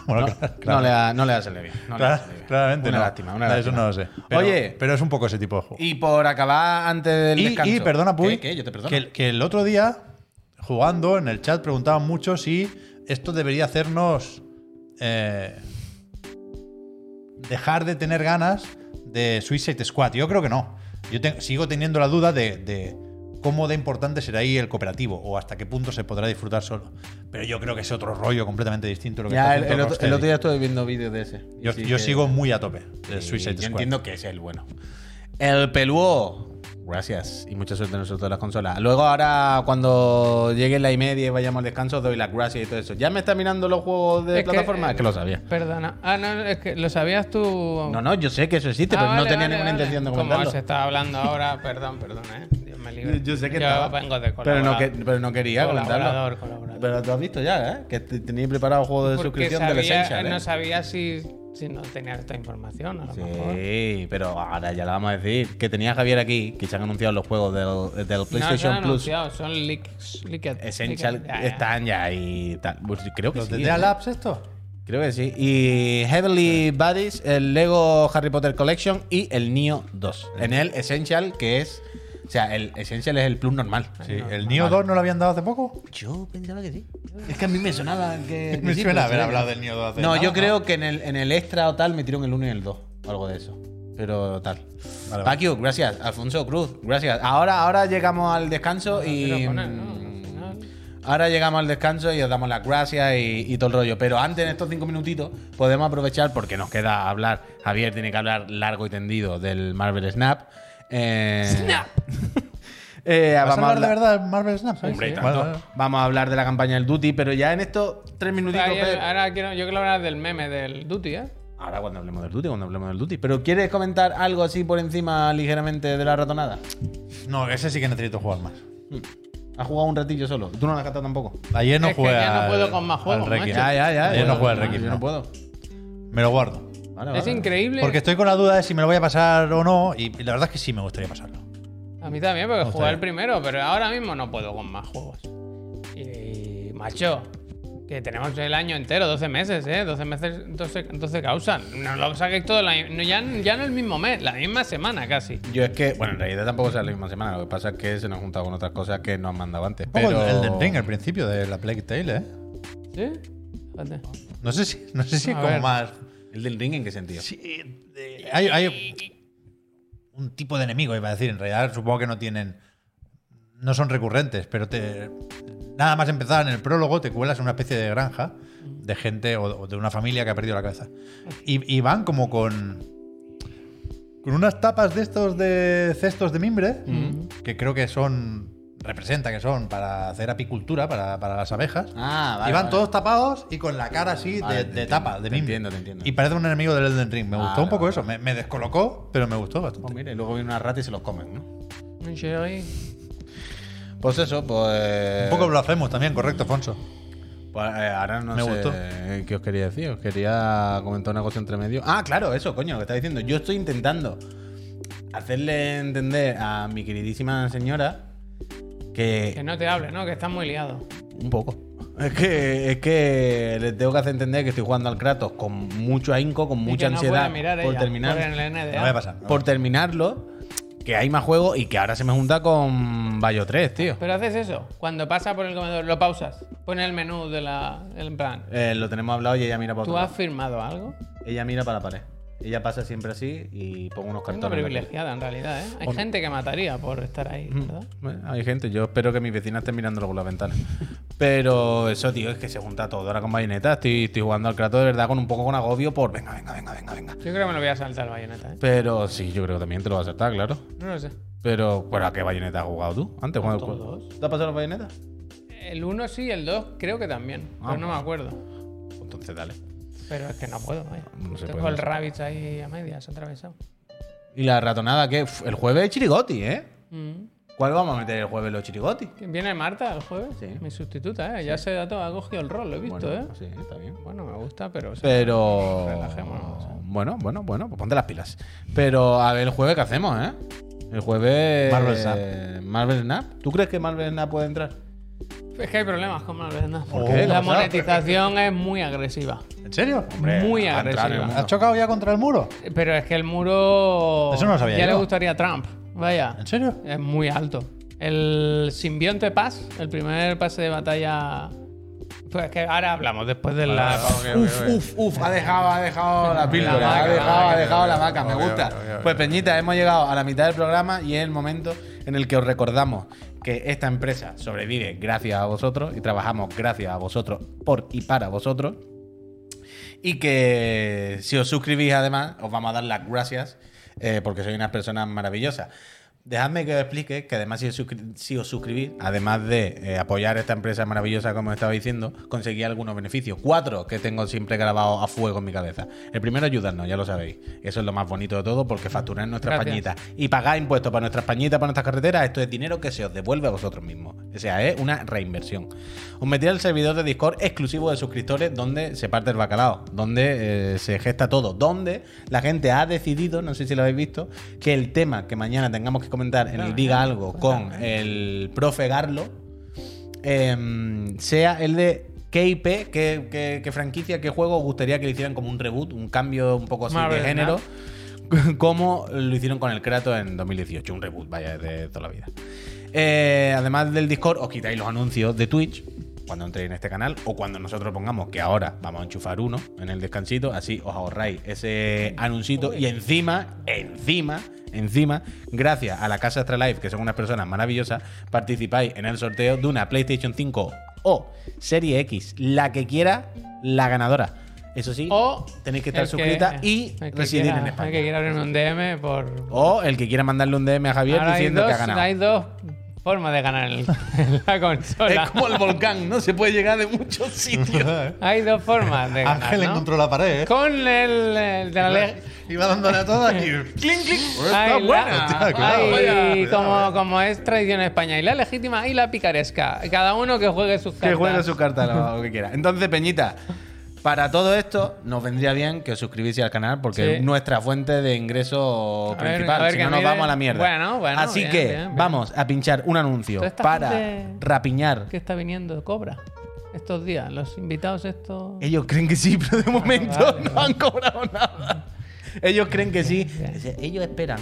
Bueno, No, claro, no le ha, no le salido bien. no bien. claramente una no. lástima, una Eso lástima. no lo sé. Pero- Oye, pero es un poco ese tipo de juego. y por acabar antes del Y, descanso. y, perdona, Puy, ¿Qué, qué? Yo te perdono. Que, que el otro día, jugando en el chat, preguntaban mucho si esto debería hacernos eh, dejar de tener ganas de Suicide Squad. Yo creo que no. Yo te- sigo teniendo la duda de, de cómo de importante será ahí el cooperativo o hasta qué punto se podrá disfrutar solo. Pero yo creo que es otro rollo completamente distinto. Lo que Ya, está el, el otro, el otro día estuve viendo vídeos de ese. Yo sí yo que- sigo muy a tope de Sí, Suicide yo Squad. entiendo que es el bueno. El peluó. Gracias. Y mucha suerte en nosotros de las consolas. Luego, ahora, cuando llegue la y media y vayamos al descanso, doy las gracias y todo eso. ¿Ya me está mirando los juegos de Es que- plataforma? Es que lo sabía. Perdona. Ah, no, es que lo sabías tú. No, no, yo sé que eso existe, Ah, pero no tenía vale, ninguna vale. intención de Como comentarlo. se está hablando ahora, *laughs* perdón, perdón, eh. Dios me libre. Yo sé que Yo estaba. vengo de pero, no que, pero no quería comentarlo. Colaborador, colaborador. Pero tú has visto ya, ¿eh? Que te- tenía preparado juego de Porque suscripción del sabía- Essential, ¿eh? no sabía si, si no tenía esta información, a lo mejor. Sí, pero ahora ya la vamos a decir. Que tenía Javier aquí, que se han anunciado los juegos del, del No se PlayStation han Plus. anunciado, son leaks. leaked, Essential leaked. Ya, ya. están ya y tal. Pues creo que ¿Los sí. de ¿eh? Labs esto? Creo que sí. Y Heavenly Buddies, el Lego Harry Potter Collection y el Neo 2. En el Essential, que es. O sea, el Essential es el plus normal. Sí. ¿El Neo 2 no lo habían dado hace poco? Yo pensaba que sí. Es que a mí me sonaba que. *laughs* Me que sí, suena haber hablado del Neo 2 hace No, nada, yo creo que en el, en el extra o tal metieron el 1 y el 2. Algo de eso. Pero tal. Vale, gracias. Alfonso Cruz, gracias. Ahora, ahora llegamos al descanso y. Pero poner, ¿no? mm. Ahora llegamos al descanso y os damos las gracias y, y todo el rollo. Pero antes, en estos cinco minutitos, podemos aprovechar porque nos queda hablar. Javier tiene que hablar largo y tendido del Marvel Snap. ¡Snap! *laughs* Eh, ¿Vas a vamos, a hablar de verdad Marvel Snap? Hombre, tanto. vale. vamos a hablar de la campaña del Duty, pero ya en estos tres minutitos. Ahí, Pep, ahora quiero, yo quiero hablar del meme del Duty, ¿eh? Ahora cuando hablemos del Duty, cuando hablemos del Duty. Pero ¿quieres comentar algo así por encima ligeramente de la ratonada? No, ese sí que necesito jugar más. ¿Has jugado un ratillo solo? ¿Tú no lo has gastado tampoco? Ayer no Es que jugué ya no al- puedo con más juegos, al Requiem. macho. Ya, ya, ya. Ayer no jugué al Yo Requiem. no no. puedo. Me lo guardo. Vale, Es vale. increíble. Porque estoy con la duda de si me lo voy a pasar o no. Y la verdad es que sí me gustaría pasarlo. A mí también, porque jugué el primero, pero ahora mismo no puedo con más juegos. Y, macho, que tenemos el año entero, 12 meses, ¿eh? 12 meses, 12, 12 causas. No lo saquéis todo, la, no, ya, ya no el mismo mes, la misma semana casi. Yo es que, bueno, en realidad tampoco sea la misma semana. Lo que pasa es que se nos ha juntado con otras cosas que nos han mandado antes. Pero... el del Ring al principio de la Plague Tale, ¿eh? ¿Sí? Fíjate. No sé si, no sé si A como ver. más. ¿El del ring en qué sentido? Sí, de- hay, hay un tipo de enemigo, iba a decir. En realidad, supongo que no tienen. No son recurrentes, pero te. Nada más empezar en el prólogo, te cuelas en una especie de granja de gente o, o de una familia que ha perdido la cabeza. Y, y van como con. Con unas tapas de estos de cestos de mimbre, que creo que son. Representa que son para hacer apicultura, para, para las abejas. Ah, vale, y van vale. todos tapados y con la cara así Vale, de, te de entiendo, tapa, de te entiendo, te entiendo. Y parece un enemigo del Elden Ring. Me gustó Vale, un poco vale. eso. Me, me descolocó, pero me gustó bastante. Pues mira, y luego viene una rata y se los comen, ¿no? Pues eso, pues. Un poco blasfemos también, correcto, Afonso. Pues eh, ahora no Me sé gustó. qué os quería decir. Os quería comentar una cosa entre medio. Ah, claro, eso, coño, lo que está diciendo. Yo estoy intentando hacerle entender a mi queridísima señora Que que. no te hable, ¿no? Que estás muy liado. Un poco. Es que, es que le tengo que hacer entender que estoy jugando al Kratos con mucho ahínco, con Y mucha ansiedad por ella, terminar. por el NDA. No voy a pasar. no por terminarlo, que hay más juegos y que ahora se me junta con Bayo 3, tío. Pero haces eso. Cuando pasa por el comedor, lo pausas. Pone el menú de la. El plan. Eh, lo tenemos hablado y ella mira para ¿Tú otro has lado. firmado algo? Ella mira para la pared. Ella pasa siempre así y pongo unos cartones. privilegiada, en realidad, ¿eh? Hay gente que mataría por estar ahí, ¿verdad? Bueno, hay gente, yo espero que mis vecinas estén mirándolo por la ventana. Pero eso, tío, es que se junta todo ahora con bayoneta. Estoy, estoy jugando al Kratos de verdad con un poco con agobio por venga, venga, venga, venga, venga. Yo creo que me lo voy a saltar bayoneta, ¿eh? Pero sí, yo creo que también te lo vas a aceptar, claro. No lo sé. Pero, ¿pero a qué bayoneta has jugado tú? Antes, cuando. ¿Te has pasado la bayoneta? El 1 sí, el 2 creo que también. Ah, pero no me acuerdo. Entonces dale. Pero es que no puedo, vaya. No se Tengo puede, el Rabbids ahí a medias atravesado. Y la ratonada, que el jueves es chirigoti, ¿eh? Mm. ¿Cuál vamos a meter el jueves los chirigoti? ¿Viene Marta el jueves? Sí. Mi sustituta, ¿eh? Ya se ha, todo- ha cogido el rol, lo he visto, Bueno, ¿eh? Sí, está bien. Bueno, me gusta, pero... sí. Pero. Relajémonos, ¿eh? Bueno, bueno, bueno, pues ponte las pilas. Pero a ver el jueves qué hacemos, ¿eh? El jueves. Marvel Snap. eh, Marvel Snap. ¿Tú crees que Marvel Snap puede entrar? Es que hay problemas con Marvel Snap. ¿Por qué? La ¿Qué ha monetización es muy agresiva. ¿En serio? muy agresiva. ¿Has chocado ya contra el muro? Pero es que el muro... Eso no lo sabía Ya yo. le gustaría a Trump. Vaya. ¿En serio? Es muy alto. El simbionte pass, el primer pase de batalla... Pues que ahora hablamos después de la... Uf, uf, uf, ha dejado, ha dejado la píldora, La ha vaca, dejado, la ha dejado la vaca, me gusta. Pues Peñita, hemos llegado a la mitad del programa y es el momento en el que os recordamos que esta empresa sobrevive gracias a vosotros y trabajamos gracias a vosotros, por y para vosotros. Y que si os suscribís además, os vamos a dar las gracias eh, porque sois unas personas maravillosas. Dejadme que os explique que además si os, suscri- si os suscribís, además de eh, apoyar esta empresa maravillosa como estaba diciendo, conseguí algunos beneficios. Cuatro que tengo siempre grabados a fuego en mi cabeza. El primero, ayudarnos, ya lo sabéis. Eso es lo más bonito de todo porque facturáis nuestras Gracias. pañitas y pagar impuestos para nuestras pañitas, para nuestras carreteras, esto es dinero que se os devuelve a vosotros mismos. O sea, es una reinversión. Os metí al servidor de Discord exclusivo de suscriptores donde se parte el bacalao, donde eh, se gesta todo, donde la gente ha decidido, no sé si lo habéis visto, que el tema que mañana tengamos que comentar en el Diga Algo con el profe Garlo em, sea el de qué IP, qué, qué- qué franquicia, qué juego os gustaría que le hicieran como un reboot, un cambio un poco así Marvel de género, *laughs* como lo hicieron con el Kratos en 2018, un reboot, vaya, de toda la vida. Eh, además del Discord, os quitáis los anuncios de Twitch cuando entréis en este canal o cuando nosotros pongamos que ahora vamos a enchufar uno en el descansito, así os ahorráis ese anuncito y encima, encima, encima, gracias a la Casa Extra Life, que son unas personas maravillosas, participáis en el sorteo de una PlayStation 5 o Serie X, la que quiera, la ganadora. Eso sí, O tenéis que estar suscrita y residir quiera- en España. El que quiera abrirme un DM por... O el que quiera mandarle un DM a Javier Ahora diciendo dos, que ha ganado. hay dos formas de ganar en, en *laughs* la consola. Es como el volcán, ¿no? Se puede llegar de muchos sitios. *laughs* Hay dos formas de ganar, Ángel ¿no? encontró la pared, ¿eh? Con el, el de la le- Iba dándole a todas y. *laughs* ¡Clink, clink! Hay ¡Está la- buena! Hostia, claro, hay vaya, como, como es tradición en España, y la legítima y la picaresca. Cada uno que juegue sus cartas. Que juegue su carta lo, lo que quiera. Entonces, Peñita, para todo esto, nos vendría bien que os suscribieseis al canal porque es nuestra fuente de ingreso A principal. ver si no, nos vamos a la mierda. Bueno, bueno, Así bien, que bien, bien. vamos a pinchar un anuncio para rapiñar. ¿Qué está viniendo? ¿Cobra? Estos días, los invitados estos... Ellos creen que sí, pero de momento vale, no han cobrado nada. Ellos creen que sí. Ellos esperan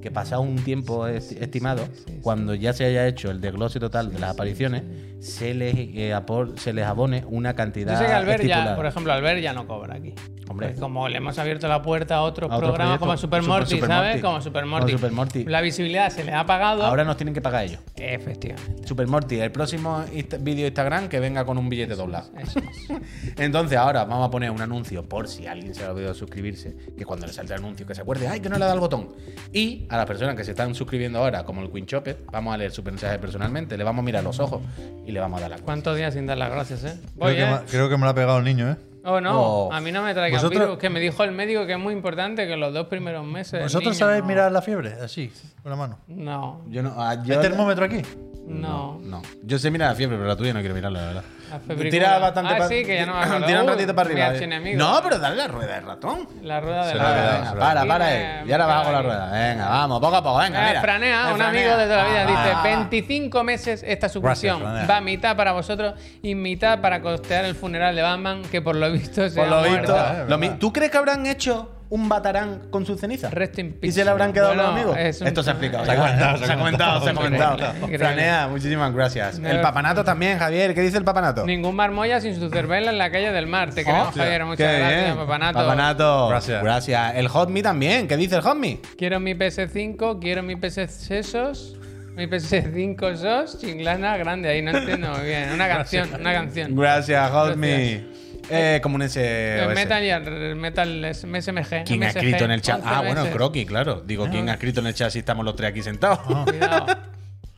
que pasado un tiempo estimado, cuando ya se haya hecho el desglose total de las apariciones, se les, eh, apor- se les abone una cantidad Yo sé que Albert ya, por ejemplo, Albert ya no cobra aquí. Hombre. Pues como le hemos abierto la puerta a otros A otro programas como Super Morty, Super ¿sabes? Morty. Como Super Como Morty. Super Morty. La visibilidad se le ha pagado. Ahora nos tienen que pagar ellos. Efectivamente. Super Morty, el próximo vídeo de Instagram que venga con un billete doblado. Eso es. *laughs* Entonces ahora vamos a poner un anuncio por si alguien se ha olvidado suscribirse, que cuando le salte el anuncio que se acuerde, ay, que no le da el botón. Y a las personas que se están suscribiendo ahora, como el Queen Chopper, vamos a leer su mensaje personalmente, le vamos a mirar los ojos y le vamos a dar la cuenta. ¿Cuántos días sin dar las gracias, eh? Creo Voy, que, eh. me, creo que me lo ha pegado el niño, ¿eh? Oh, no. Oh. A mí no me ¿Vosotros- virus. Que me dijo el médico que es muy importante que los dos primeros meses. ¿Vosotros niño sabéis no- mirar la fiebre? Así, con la mano. No. Yo no, ah, ¿Hay yo, termómetro aquí? No. no. Yo sé mirar la fiebre, pero la tuya no quiero mirarla, la verdad. La. Tira bastante Ah, sí, que ya no me acuerdo. *laughs* Tira un ratito para arriba. eh. No, pero dale la rueda de ratón. La rueda de Se la la ha rueda. quedado, Venga, se la para, para me- ahí. Y ahora bajo cago la rueda. Venga, vamos, poco a poco. Venga, Eh, mira. Franea, un amigo de toda la vida, dice Ah. 25 meses esta suscripción. Va mitad para vosotros y mitad para costear el funeral de Batman, que por lo visto se Por ha lo muerto. visto. ¿Tú crees que habrán hecho un batarán con sus cenizas? Rest in ¿Y se le habrán quedado Bueno, los amigos? es un- Esto se ha explicado. Se ha comentado, se ha comentado, se ha comentado. Franea, muchísimas gracias. No, El papanato también, Javier. ¿Qué dice el papanato? Ningún marmolla sin su cerveza en la calle del mar. Te queremos, Hostia, Javier. Muchas gracias, bien. papanato. Papanato. Gracias. Gracias. El Hot Me también. ¿Qué dice el Hot Me? Quiero mi PS5, quiero mi PS SOS, mi PS5 SOS, chinglana grande. Ahí no entiendo muy bien. Una canción, una canción. Gracias, Hot Gracias. Me. Eh, como un S. El Metal y el Metal es- SMG. ¿Quién ha escrito en el chat? 11 Ah, bueno. Croqui, claro. Digo, ¿quién ha escrito en el chat si estamos los tres aquí sentados? Cuidado.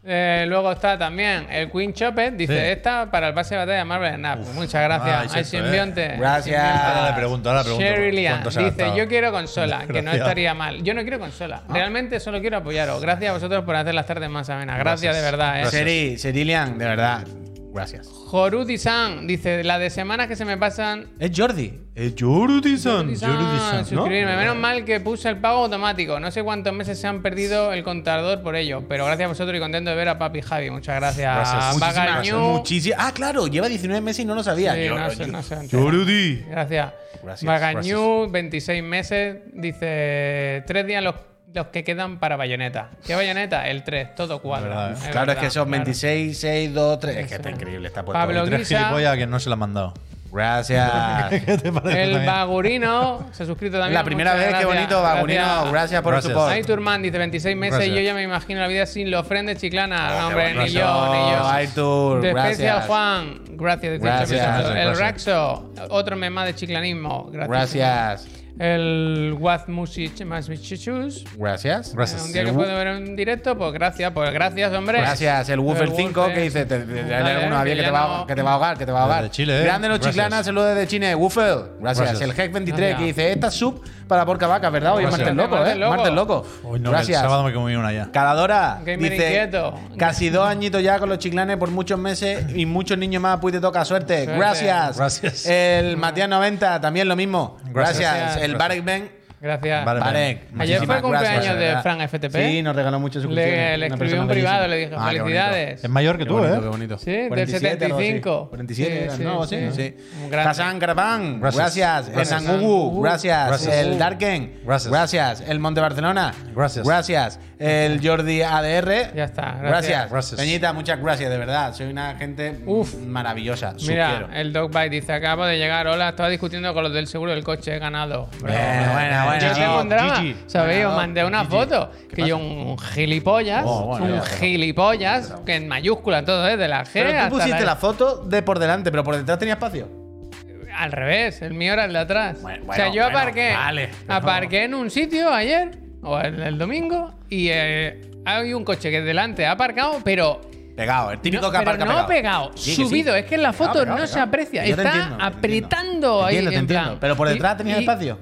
Eh, luego está también el Queen Chopper. Dice Sí. esta para el pase de batalla de Marvel Snap. Muchas gracias. ay, Hay cierto, simbionte. Gracias. Ahora le pregunto, ahora le pregunto. Sherry Lian ¿cuánto se ha dice? Yo quiero consola, que no estaría mal. Yo no quiero consola. Realmente solo quiero apoyaros. Gracias a vosotros por hacer las tardes más amenas. Gracias, de verdad. ¿eh? Seri, Serilian, de verdad. Gracias. Jorudi-san dice: La de semanas que se me pasan. Es Jordi. Es Jordi-san. Jorudi-san, suscribirme. Menos mal que puse el pago automático. No sé cuántos meses se han perdido el contador por ello. Pero gracias a vosotros y contento de ver a Papi Javi. Muchas gracias. Gracias. Muchísimas. Ah, claro, lleva 19 meses y no lo sabía. Sí, Yo- no yo- sé, no sé. entero. Jordi. Gracias. Gracias, Magañú, 26 meses. Dice: Tres días los, los que quedan para bayoneta. ¿Qué bayoneta? El 3, todo cuadra. ¿eh? Es Claro, es verdad, que son claro. 26, 6, 2, 3. Es que está increíble, está puesto. Pablo Tres Guisa. gilipollas que no se la han mandado. Gracias. *laughs* ¿Qué te parece El también? Bagurino se ha suscrito también. La primera Muchas vez, qué gracias. bonito, Bagurino. Gracias por el Gracias. support. Aiturman dice 26 meses Gracias. y yo ya me imagino la vida sin los friends de Chiclana. Oh, no, qué hombre, ni yo, ni yo. Aitur, De Especial gracias. Juan, gracias. 18 Gracias. El gracias. Raxo, otro mema de chiclanismo. Gracias. Gracias. El Waz Music Masmichichus. Gracias. Gracias. Un día que puedo ver en directo, pues gracias, pues gracias, hombre. Gracias, el Woofer El 5 Woofer. que dice, te, te- te- Dale, alguno que que, te va, no- que te va a ahogar, que te va a ahogar. Desde Chile, ¿eh? Grande los chiclanas, saludos desde Chile. Woofer, gracias. Gracias. El Heck 23 Gracias. que dice, esta sub para Porca Vaca, ¿verdad? Hoy es Gracias. martes loco, ¿eh? Martes loco. Hoy no, que gracias. el sábado me comí una ya. Caladora Gamer dice inquieto. casi dos añitos ya con los chiclanes por muchos meses y muchos niños más, pues te toca suerte. Suerte. Gracias. Gracias. El Matías 90 también lo mismo. Gracias. Gracias. El. Barek Ben. Gracias. Vale, Barek. Ayer fue el cumpleaños gracias, de verdad. Fran FTP. Sí, nos regaló muchas suscripciones. Le, le escribí un privado, le dije Ah, felicidades. Es mayor que Qué tú, bonito, ¿eh? qué bonito. Sí, del 47, algo así. 75. 47, Sí, era, sí, ¿no? sí. Sí. Hassan Garabán, gracias. Gracias. El Gracias. Nangugu, gracias. Gracias. El Darken, Gracias. El Monte Barcelona, Gracias. Gracias. El Jordi ADR, Ya está, gracias. Gracias. Gracias. Peñita, muchas gracias, de verdad. Soy una gente Uf. maravillosa. Os Mira, el Dogbite dice: Acabo de llegar. Hola, estaba discutiendo con los del seguro del coche. He ganado. Buena, buena, buena. Yo tengo un drama. Gigi. ¿Sabéis? Os mandé una Gigi. foto. ¿Qué Que pasa? yo, un gilipollas. Oh, bueno, un ya, pero- gilipollas. Que en mayúscula todo, ¿eh? De la G Pero tú hasta pusiste la- la foto de por delante, pero por detrás tenía espacio. Al revés, el mío era el de atrás. Bueno, o sea, bueno, yo bueno, aparqué, vale, aparqué en un sitio ayer, o el, el domingo, y eh, hay un coche que delante ha aparcado, pero. Pegado, el típico no, que pero aparca no pegado. pegado, Sí, que sí. subido. Es que en la foto pegado, no se aprecia. Yo Está entiendo, apretando ahí. entiendo, en entiendo. plan. Pero por Y- detrás y- espacio.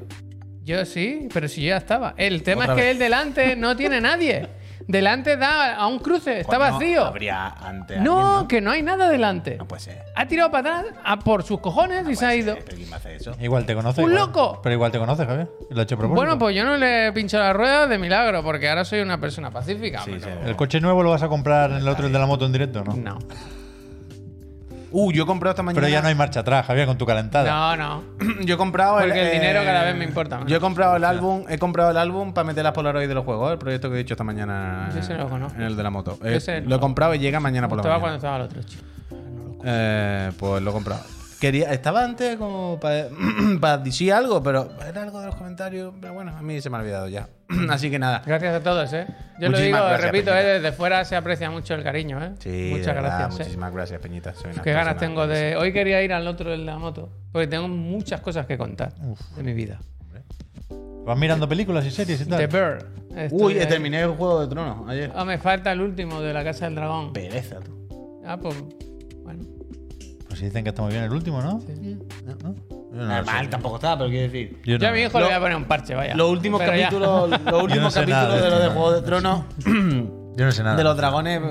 Yo sí, pero si yo ya estaba. El tema Otra es que vez. el delante no tiene nadie. *laughs* Delante da a un cruce, está Coño, vacío. Habría. No, alguien, que no hay nada delante. No puede ser. Ha tirado para atrás a por sus cojones y se ha ido. ¿Pero quién va a hacer eso? Igual te conoce. ¡Un igual. loco! Pero igual te conoce, Javier. Y lo ha hecho a propósito. Bueno, pues yo no le he pinchado la rueda de milagro, porque ahora soy una persona pacífica. Sí, pero- sí. ¿El coche nuevo lo vas a comprar en el otro, el de la moto en directo, no? No. Uh, yo he comprado esta mañana. Pero ya no hay marcha atrás, Javier, con tu calentada. No, no. *clears throat* Yo he comprado Porque el dinero cada vez me importa más. Yo he comprado el álbum, he comprado el álbum para meter las Polaroid de los juegos, el proyecto que he dicho esta mañana Ese no lo conozco. en el de la moto. Eh, lo he comprado y llega mañana por la Estaba mañana. cuando estaba el otro chico. Eh, pues lo he comprado. Quería, estaba antes como para, *clears throat* para decir algo, pero era algo de los comentarios. Pero bueno, a mí se me ha olvidado ya. *clears throat* Así que nada. Gracias a todos, ¿eh? Yo lo digo, gracias, repito. ¿eh? Desde fuera se aprecia mucho el cariño, ¿eh? Sí, de Muchas verdad, gracias, ¿eh? Muchísimas gracias, Peñita. Soy una Qué ganas tengo de... Hoy quería ir al otro de la moto, porque tengo muchas cosas que contar de mi vida. Vas mirando películas y series y tal. The Bear. Estoy Uy, ahí. terminé el juego de tronos ayer. Ah, me falta el último de la Casa del Dragón. Pereza, tú. Ah, pues... Pues dicen que está muy bien el último, ¿no? sí. ¿No? Yo no lo Normal, sé. tampoco está, pero quiero decir. Yo Yo a no. mi hijo Lo- le voy a poner un parche, vaya. Los últimos Pero ya. capítulos, los *laughs* últimos sé nada capítulos de de lo esto, de no. Juego de Tronos *clears throat* Yo no sé nada. de los dragones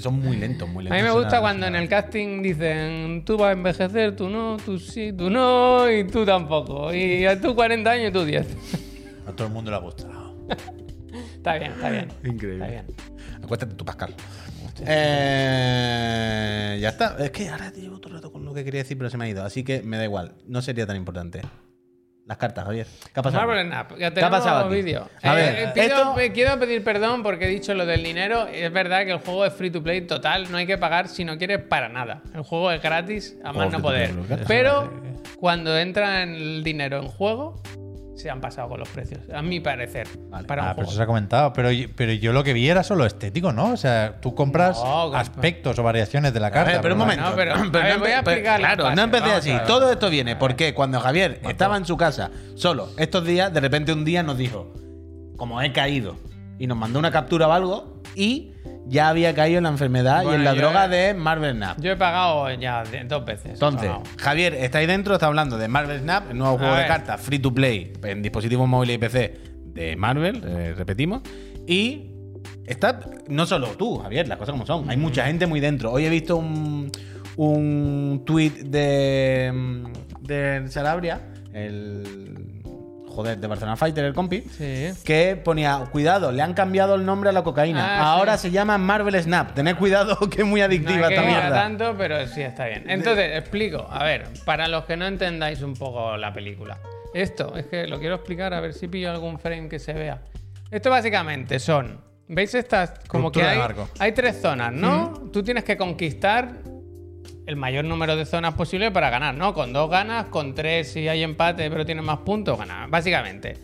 son muy lentos, muy A lentos. mí me gusta nada, cuando no en el casting dicen tú vas a envejecer, tú no, tú sí, tú no y tú tampoco. Y a tú 40 años y tú 10. A todo el mundo le ha gustado. *laughs* Está bien, está bien. Increíble. Está bien. Acuéstate tú, Pascal. Eh, ya está. Es que ahora llevo todo el rato con lo que quería decir, pero se me ha ido. Así que me da igual. No sería tan importante. Las cartas, Javier. ¿Qué ha pasado? Marvel Snap, ya ¿Qué ha pasado aquí? vídeo. A Eh, ver, pido- esto- me quiero pedir perdón porque he dicho lo del dinero. Es verdad que el juego es free to play total, no hay que pagar si no quieres para nada. El juego es gratis, a más Juego no poder. Pero *laughs* cuando entra el dinero en juego, se han pasado con los precios, a mi parecer. Vale. Para un Ah, pero eso se ha comentado. Pero, yo- pero yo lo que vi era solo estético, ¿no? O sea, tú compras No, aspectos o variaciones de la carta. ver, pero un momento. No, pero- a ver, voy a pero- explicar Claro, no empecé así. Todo esto viene porque cuando Javier estaba en su casa solo estos días, de repente un día nos dijo, como he caído, y nos mandó una captura o algo, y ya había caído en la enfermedad y en la droga he- de Marvel Snap. Yo he pagado ya dos veces. Entonces. Javier, está ahí dentro, está hablando de Marvel Snap, el nuevo A juego de ver. cartas free to play en dispositivos móviles y PC de Marvel, eh, repetimos. Y está, no solo tú, Javier, las cosas como son. Hay mucha gente muy dentro. Hoy he visto un, un tweet de, mm, de Salabria, el. Joder, de Barcelona Fighter, el compi. Sí. Que ponía, cuidado, le han cambiado el nombre a la cocaína. Ah, Ahora sí. se llama Marvel Snap. Tened cuidado *laughs* que es muy No adictiva es que esta mierda. tanto, pero sí está bien. Entonces, explico. A ver, para los que no entendáis un poco la película. Esto, es que lo quiero explicar a ver si pillo algún frame que se vea. Esto básicamente son. ¿Veis estas? Como que hay tres zonas, ¿no? Tú tienes que conquistar el mayor número de zonas posible para ganar, ¿no? Con dos ganas, con tres si hay empate pero tienes más puntos, ganas. Básicamente.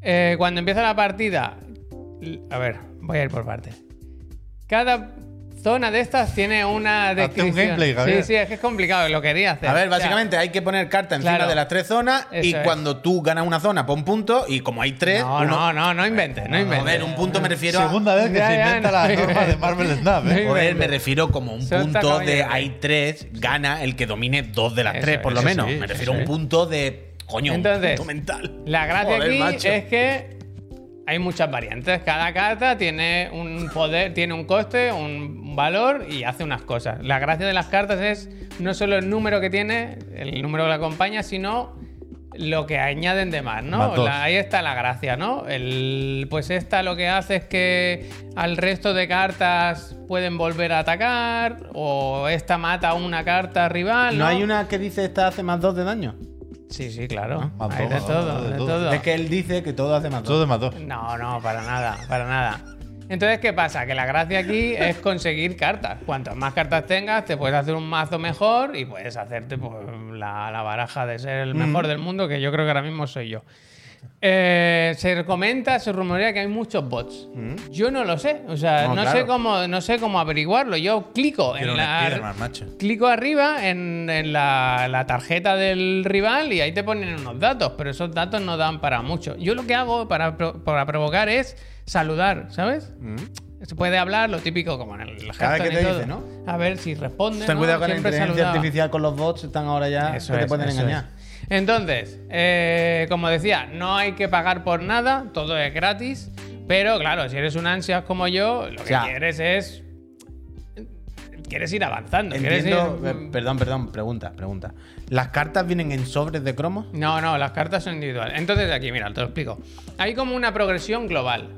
Eh, cuando empieza la partida. A ver, voy a ir por partes. Cada zona de estas tiene una Hazte un descripción. gameplay, sí, sí, es que es complicado, lo quería hacer. A ver, O sea, básicamente hay que poner carta encima claro. de las tres zonas y es. cuando tú ganas una zona, pon punto y como hay tres, No, uno- no, no, no inventes, no inventes. Joder, un punto me refiero a. Segunda vez que Ya, se ya, inventa no, las no, normas de. Marvel Snap, ¿eh? Joder, me refiero como un punto de caballero. hay tres, gana el que domine dos de las Eso tres, por lo menos. sí, me refiero a un punto de. Coño, Entonces, un punto mental. La gracia Joder, aquí macho. es que hay muchas variantes. Cada carta tiene un poder, tiene un coste, un valor y hace unas cosas. La gracia de las cartas es no solo el número que tiene, el número que la acompaña, sino lo que añaden de más, ¿no? Más dos. La- ahí está la gracia, ¿no? El, pues esta lo que hace es que al resto de cartas pueden volver a atacar o esta mata una carta rival. ¿No ¿no? hay una que dice esta hace más dos de daño? Sí, sí, claro. Más Hay de dos, todo, de de todo. todo. Es que él dice que todo hace más Todo dos. de más dos. No, no, para nada, para nada. Entonces, ¿qué pasa? Que la gracia aquí es conseguir cartas. Cuantas más cartas tengas, te puedes hacer un mazo mejor y puedes hacerte pues, la, la baraja de ser el mejor del mundo, que yo creo que ahora mismo soy yo. Eh, se comenta, se rumorea que hay muchos bots. Yo no lo sé, o sea, No, no, claro. sé cómo, no sé cómo averiguarlo. Yo clico Quiero en la, macho. clico arriba en, en la, la tarjeta del rival y ahí te ponen unos datos, pero esos datos no dan para mucho. Yo lo que hago para, para provocar es saludar, ¿sabes? Se puede hablar lo típico como en el Mm. Cada vez que y te todo. dice, ¿no? A ver si responde. Ten ¿no? cuidado con la inteligencia saludaba. artificial, con los bots, están ahora ya Eso que te pueden engañar. es. Entonces, eh, como decía, no hay que pagar por nada, todo es gratis. Pero claro, si eres un ansias como yo, lo que sea, quieres es. Quieres ir avanzando. quieres ir- eh, perdón, perdón, pregunta, pregunta. ¿Las cartas vienen en sobres de cromos? No, no, las cartas son individuales. Entonces, aquí, mira, te lo explico. Hay como una progresión global.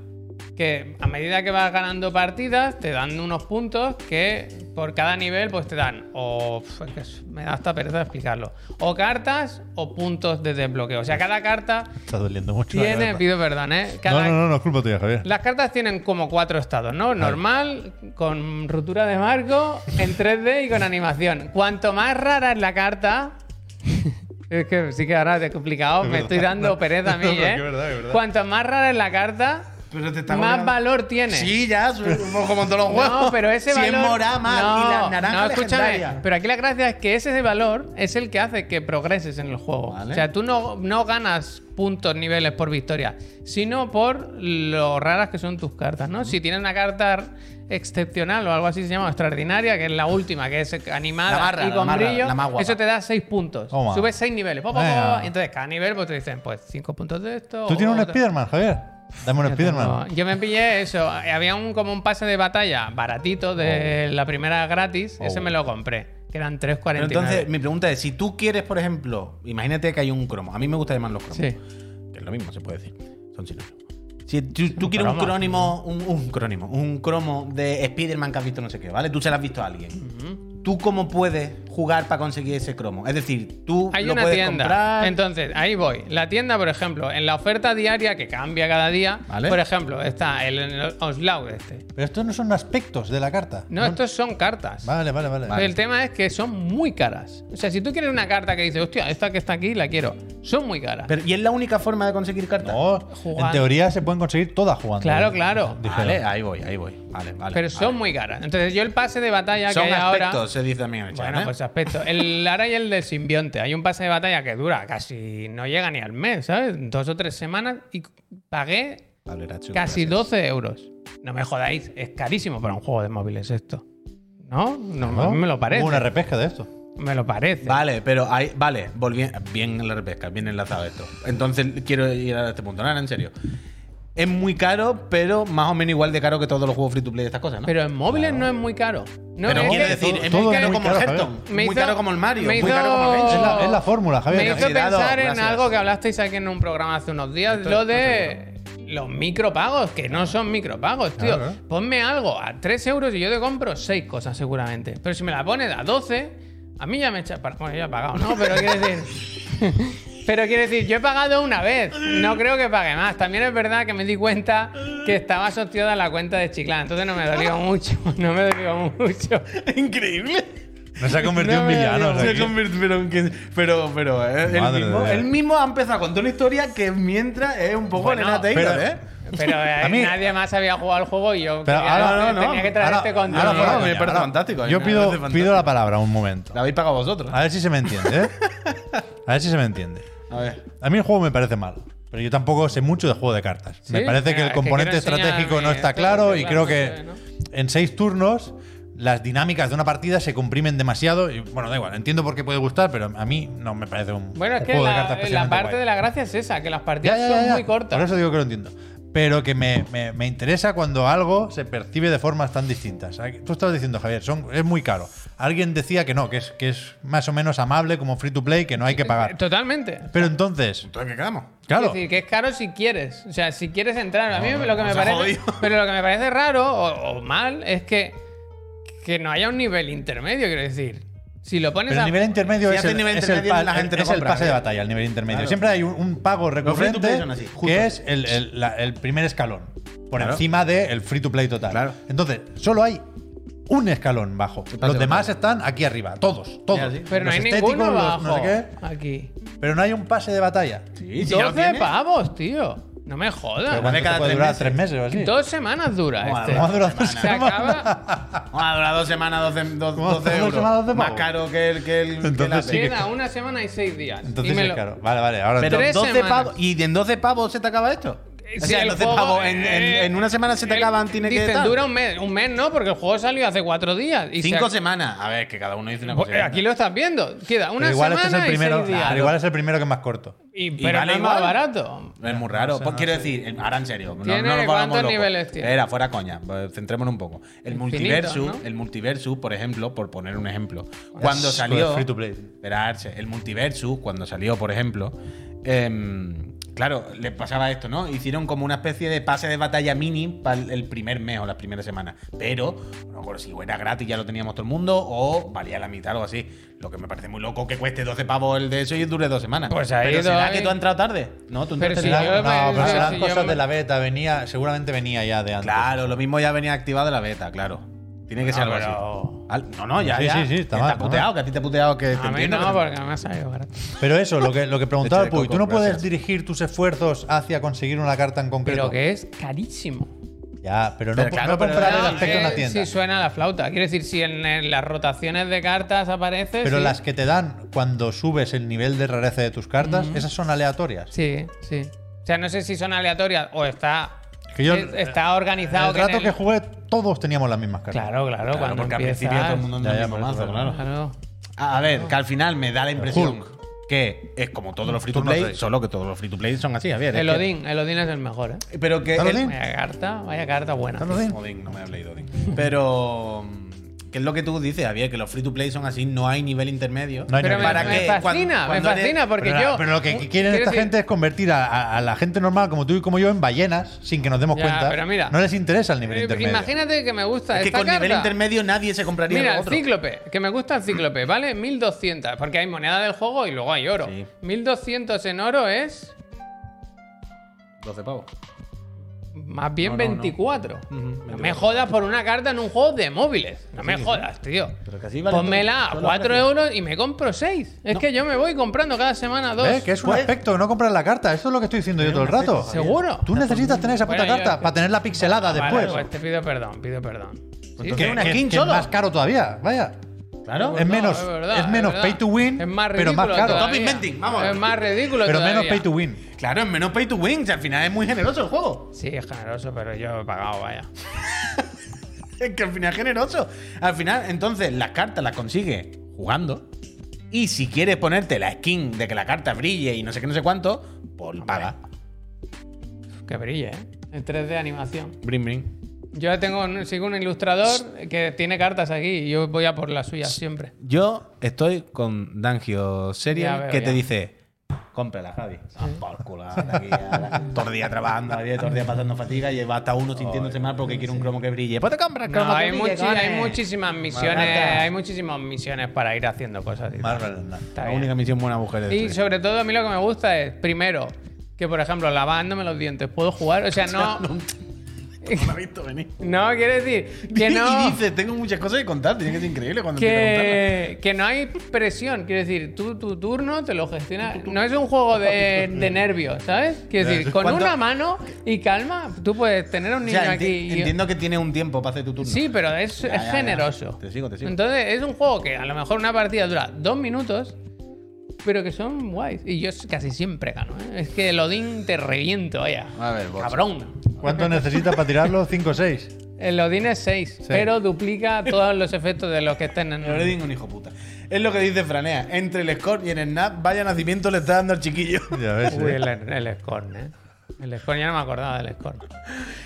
Que a medida que vas ganando partidas te dan unos puntos que por cada nivel pues te dan o pf, es que es- me da hasta pereza explicarlo o cartas o puntos de desbloqueo o sea cada carta Está doliendo mucho. tiene pido perdón eh No, cada, no, no, no es culpa tuya, Javier. las cartas tienen como cuatro estados, ¿no? Normal, con ruptura de marco, en 3D y con animación. Cuanto más rara es la carta. *laughs* Es que sí que ahora te he complicado, Es me verdad. estoy dando pereza a mí, *laughs* No, ¿eh? es verdad, es verdad. Cuanto más rara es la carta, Pero te está más valor tiene. Sí, ya, como en todos los *laughs* juegos. No, pero ese si valor. es morada más no, y la naranja no, escúchame. legendaria. Pero aquí la gracia es que ese valor es el que hace que progreses en el juego. Vale. O sea, tú no, no ganas puntos, niveles por victoria, sino por lo raras que son tus cartas, ¿no? Si tienes una carta excepcional o algo así se llama extraordinaria, que es la última, que es animada y con brillo, la eso te da 6 puntos. Toma. Subes 6 niveles. y entonces cada nivel pues te dicen, pues 5 puntos de esto. ¿Tú tienes un Spider-Man, Javier? Dame un Spider-Man. Yo me pillé eso. Había un como un pase de batalla baratito de la primera gratis. Ese Oh. me lo compré. Que eran 3.49. Pero entonces, mi pregunta es: si tú quieres, por ejemplo, imagínate que hay un cromo. A mí me gusta llamar los cromos. Sí. Que es lo mismo, se puede decir. Son sinónimos. Si tú, tú quieres un crónimo, un, un crónimo, un cromo de Spider-Man que has visto no sé qué, ¿vale? Tú se lo has visto a alguien. ¿Tú cómo puedes jugar para conseguir ese cromo? Es decir, tú Hay lo una puedes tienda. comprar. Entonces, ahí voy. La tienda, por ejemplo, en la oferta diaria que cambia cada día. Vale. Por ejemplo, está el, el Oslaug este. Pero estos no son aspectos de la carta. No, estos son cartas. Vale, vale, vale. El tema es que son muy caras. O sea, si tú quieres una carta que dices, hostia, esta que está aquí la quiero, son muy caras. Pero, ¿Y es la única forma de conseguir cartas? No, Jugando. en teoría se pueden conseguir todas jugando. Claro, claro. Dijeron. Vale, ahí voy, ahí voy. Vale, vale. pero son vale. muy caras. Entonces, yo el pase de batalla Son que hay ahora. aspectos, se dice también en el chat, Bueno, ¿eh? pues aspecto. El ahora y el del simbionte. Hay un pase de batalla que dura casi. No llega ni al mes, ¿sabes? Dos o tres semanas y pagué Vale, Rachu, casi gracias. 12 euros. No me jodáis, es carísimo para un juego de móviles esto. ¿No? No, ¿No? a mí me lo parece. Hubo una repesca de esto. Me lo parece. Vale, pero hay, vale, volviendo bien en la repesca, bien enlazado esto. Entonces quiero ir a este punto, no, no, en serio. Es muy caro, pero más o menos igual de caro que todos los juegos free to play de estas cosas, ¿no? Pero en móviles no es muy caro. No, Pero es quiero decir, es muy caro como el. Hearthstone, muy hizo- caro como el Mario, me muy caro como el hizo-. Es la, es la fórmula, Javier. Me hizo pensar en gracias. algo que hablasteis aquí en un programa hace unos días, Esto- lo de los micropagos, que no son micropagos, tío. Claro. Ponme algo a 3 euros y yo te compro 6 cosas seguramente. Pero si me la pones a 12, a mí ya me echa... Bueno, ya he pagado, ¿no? Pero quiero decir... *laughs* Pero quiero decir, yo he pagado una vez, no creo que pague más. También es verdad que me di cuenta que estaba asociada la cuenta de Chiclán, entonces no me dolió *laughs* mucho, no me dolió mucho. Increído. No se ha convertido No en villano. dio- o sea, Se pero, pero, pero, eh, él, mismo, él mismo ha empezado a contar una historia que mientras es un poco Bueno, Elena Taylor, pero- ¿eh? Pero eh, A mí- nadie más había jugado al juego y yo Pero quería- ahora- no, no, tenía que traer Ahora- este ahora contenido. no, fuera me parece ahora fantástico, Yo pido, parece fantástico. pido la palabra un momento. La habéis pagado vosotros. A ver si se me entiende, ¿eh? A ver si se me entiende. A ver. A mí el juego me parece malo. Pero yo tampoco sé mucho de juego de cartas. Me parece que el es que componente quiero estratégico no está claro y claro, creo no que sé, ¿no? en seis turnos las dinámicas de una partida se comprimen demasiado. Y bueno, da igual, entiendo por qué puede gustar, pero a mí no me parece un, Bueno, es un que juego de cartas la parte guay. de la gracia es esa, que las partidas ya, ya, son ya. muy cortas. Por eso digo que lo entiendo. Pero que me, me- me interesa cuando algo se percibe de formas tan distintas. Tú estabas diciendo, Javier, son, es muy caro. Alguien decía que no, que es, que es más o menos amable como free to play, que no hay que pagar. Totalmente. Pero entonces, Entonces, ¿qué quedamos? claro, Es decir, que es caro si quieres. O sea, si quieres entrar. A mí No, lo que me parece. jodido. *laughs* Pero lo que me parece raro o, o mal es que, que no haya un nivel intermedio, quiero decir. Si lo pones Pero a. el nivel intermedio Si es el, nivel es el intermedio, pa- la gente es no el compra, pase de ¿eh? batalla, el nivel intermedio. Claro. Siempre hay un, un pago free to play recurrente así, que es el, el- la- el primer escalón, por Claro. encima del free to play total. Claro. Entonces, solo hay un escalón bajo. Los de demás están aquí arriba, todos, todos. Sí. Pero no Los hay estéticos, ninguno los abajo. no sé qué, Aquí. pero no hay un pase de batalla. Sí, si ya lo 12 tienes. pavos, tío. No me jodas. Pero ¿cuánto cada te puede tres durar? meses. ¿Tres meses o así? Dos semanas dura este. ¿Cómo ha durado dos Se semanas? acaba. Vamos a durar dos semanas, 12, do- ¿Cómo 12 dos euros. semanas Más caro que el que el. que Entonces la- sí que- Queda una semana y seis días. Entonces Y me es lo- caro. Vale, vale, ahora Pero Tres 12 semanas. pavos. ¿Y en 12 pavos se te acaba esto? O Sí, sea, en el 12 juego, pavos en, en- eh, en una semana se te el- acaban, tiene que Dicen, tal. dura un mes. Un mes no, porque el juego salió hace cuatro días. Y Cinco se- semanas. A ver, que cada uno dice una Pues, cosa. Aquí lo estás viendo. Queda una Pero igual semana este es el primero. y seis días. pero igual es el primero que es más corto. Y- vale no es más barato. Es muy raro. No sé, Pues no quiero sé. decir, eh, ahora en serio. No, ¿Tiene no cuántos locos. niveles tiene? Era, fuera coña. pues, Centrémonos un poco. El ¿no? el multiversus, por ejemplo, por poner un ejemplo, cuando Es salió. free to play. Esperarse, el multiversus, cuando salió, por ejemplo, em, Claro, les pasaba esto, ¿no? Hicieron como una especie de pase de batalla mini para el primer mes o las primeras semanas. Pero, no recuerdo si era gratis, ya lo teníamos todo el mundo, o valía la mitad o algo así. Lo que me parece muy loco que cueste 12 pavos el de eso y dure dos semanas. Pues ha pero ido ¿será ahí. que tú has entrado tarde? No, tú Pero entraste si tarde. yo- No, pero serán cosas me- de la beta, venía, seguramente venía ya de antes. Claro, lo mismo ya venía activado de la beta, claro. Tiene que ser No, algo pero- así. Al- No, no, ya, Sí, ya. sí, sí, está Que mal, te ha está puteado, que a ti te ha puteado que te A mí entiendo. no, que porque me ha salido barato. Pero eso, lo que, lo que preguntaba Puy, ¿tú no puedes gracias. dirigir tus esfuerzos hacia conseguir una carta en concreto? Pero que es carísimo. Ya, pero no, Pero po- claro, no pero comprar no, el aspecto en la tienda. Sí suena la flauta. Quiero decir, si en, en las rotaciones de cartas aparece. Pero sí. las que te dan cuando subes el nivel de rareza de tus cartas, esas son aleatorias. Sí, sí. O sea, no sé si son aleatorias o está. Que yo- es- está organizado. el rato el- que jugué, todos teníamos las mismas cartas. Claro, claro, Claro, cuando porque al empiezas- principio todo el mundo anda el mismo mazo, claro. A a ver, que al final me da la impresión Hulk. que es como todos los free to play, solo que todos los free to play son así, Javier. es El que- Odín, el Odín es el mejor, ¿eh? Pero que. ¿Está el-? Vaya carta, vaya carta buena. ¿Está Odín? Odín, no me habléis de Odín. Pero. ¿Qué es lo que tú dices, Javier? Que los free to play son así, no hay nivel intermedio. No hay Pero me, nivel. ¿Para me qué? fascina, Cuando- me eres- fascina porque pero, yo. pero lo que quieren quiero esta decir- gente es convertir a, a- a la gente normal como tú y como yo en ballenas sin que nos demos Ya, cuenta. pero mira. no les interesa el nivel eh, intermedio. Imagínate que me gusta Es que con nivel carta. intermedio nadie se compraría Mira, otro. cíclope, que me gusta el cíclope, ¿vale? 1200, porque hay moneda del juego y luego hay oro. Sí. 1200 en oro es 12 pavos. Más bien No, no, no. 24. Ujú, No 24. me jodas por una carta en un juego de móviles. No me jodas, tío. Pero que así vale Pónmela a todos los 4 precios. euros y me compro 6. Es que yo me voy comprando cada semana dos. ¿Ves? Que es un Pues- aspecto, no comprar la carta. Esto es lo que estoy diciendo yo todo el rato. ¿Seguro? Tú necesitas tener esa puta Bueno, yo- carta para tenerla pixelada Vale, después. pues te pido perdón, pido perdón. Sí, entonces que- una que, skin que solo. es más caro todavía. Vaya. Claro. es no, menos, es verdad, es menos pay to win, Es más pero más caro. todavía. Top inventing, vamos. Es más ridículo Pero menos todavía. pay to win. Claro, es menos pay to win. si al final es muy generoso el juego. Sí, es generoso, pero yo he pagado, vaya. *laughs* Es que al final es generoso. Al final, entonces, las cartas las consigue jugando. Y si quieres ponerte la skin de que la carta brille y no sé qué, no sé cuánto, pues paga. Que brille, ¿eh? En 3D animación. Bring, bring. Yo tengo un- sigo un ilustrador que tiene cartas aquí y yo voy a por las suyas siempre. Yo estoy con Dangio Serial veo, que ya. te dice: cómprala, Javi. Por culo, anda aquí, todo el día trabajando, todo el día pasando fatiga y va hasta uno sintiéndose mal porque quiere un cromo que brille. Pues te compras cromo No, que hay, brille, muchi- hay muchísimas misiones, hay muchísimas misiones para ir haciendo cosas. y Más. Está La bien. única misión buena mujer de Y sobre todo a mí lo que me gusta es, primero, que por ejemplo, lavándome los dientes, puedo jugar. O sea, *laughs* no. No quiero decir que *laughs* no. Y dice, tengo muchas cosas que contar, tiene que ser increíble cuando a contarlas. que, que no hay presión. Quiero decir, tú tu turno te lo gestionas. No es un juego de, *laughs* de nervios, ¿sabes? Quiero decir, con ¿Cuánto- una mano y calma, tú puedes tener un O niño aquí. y- entiendo que tiene un tiempo para hacer tu turno. Sí, pero es, Ya, es ya, ya. generoso. Te sigo, te sigo. Entonces, es un juego que a lo mejor una partida dura dos minutos, pero que son guays. Y yo casi siempre gano. ¿eh? Es que el Odín te reviento, vaya. A ver, vos. Cabrón. ¿Cuánto necesitas para tirarlo? 5 o 6. El Odín es 6, pero duplica todos los efectos de los que estén en No le digo un hijo puta. Es lo que dice Franea. Entre el score y el snap, vaya nacimiento le está dando al chiquillo. Ya ves. Uy, ¿eh? el, el Scorn, ¿eh? El Scorn ya no me acordaba del Scorn.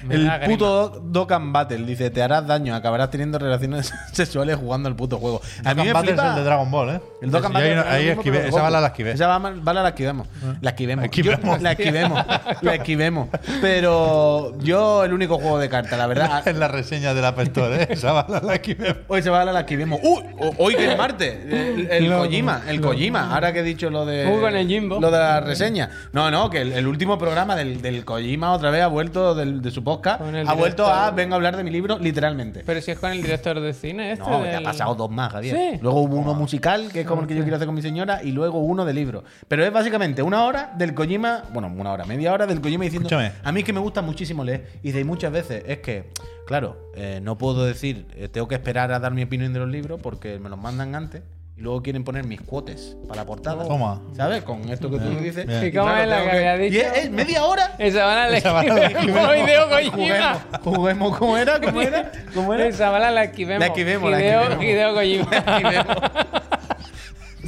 Me El puto Dokkan Battle dice: Te harás daño, acabarás teniendo relaciones *laughs* sexuales jugando al puto juego. A mí me Dokkan Battle es flipa. el de Dragon Ball, ¿eh? El Dokkan Battle ahí, es ahí pero esa bala la esquivé. Esa bala, bala la esquivemos. La esquivemos. Esquivemos. Yo- la esquivemos. *laughs* la esquivemos. Pero yo, el único juego de cartas, la verdad. *laughs* En la reseña de la App Store, ¿eh? Esa bala la esquivé. Hoy se va a la esquivemos. ¡Uy! Hoy que es martes. El, el No, Kojima. El Kojima. Ahora que he dicho lo de. El Jimbo. Lo de la reseña. No, no, que el, el último programa del, del Kojima otra vez ha vuelto del- de su podcast. Con el Ha vuelto director. a. Vengo a hablar de mi libro, literalmente. Pero si es con el director de cine este. No, que ha del- pasado dos más, Javier. Sí. Luego hubo uno musical, que es como el que yo quiero hacer con mi señora, y luego uno de libro. Pero es básicamente una hora del Kojima, bueno, una hora, media hora del Kojima diciendo. Escúchame. A mí es que me gusta muchísimo leer. Y dice, y muchas veces es que, claro, eh, no puedo decir, eh, tengo que esperar a dar mi opinión de los libros porque me los mandan antes. Y luego quieren poner mis cuotes para la portada. Toma. ¿Sabes? Con esto que tú me dices. Bien. ¿Y cómo es la que había Y dicho? es, es media hora. *laughs* Esa bala la la esquivemos. Hideo Kojima. Juguemos. ¿Cómo era? ¿Cómo era? ¿Cómo era? Esa bala la esquivemos. La esquivemos, la Hideo, esquivemos. Hideo Kojima. *laughs*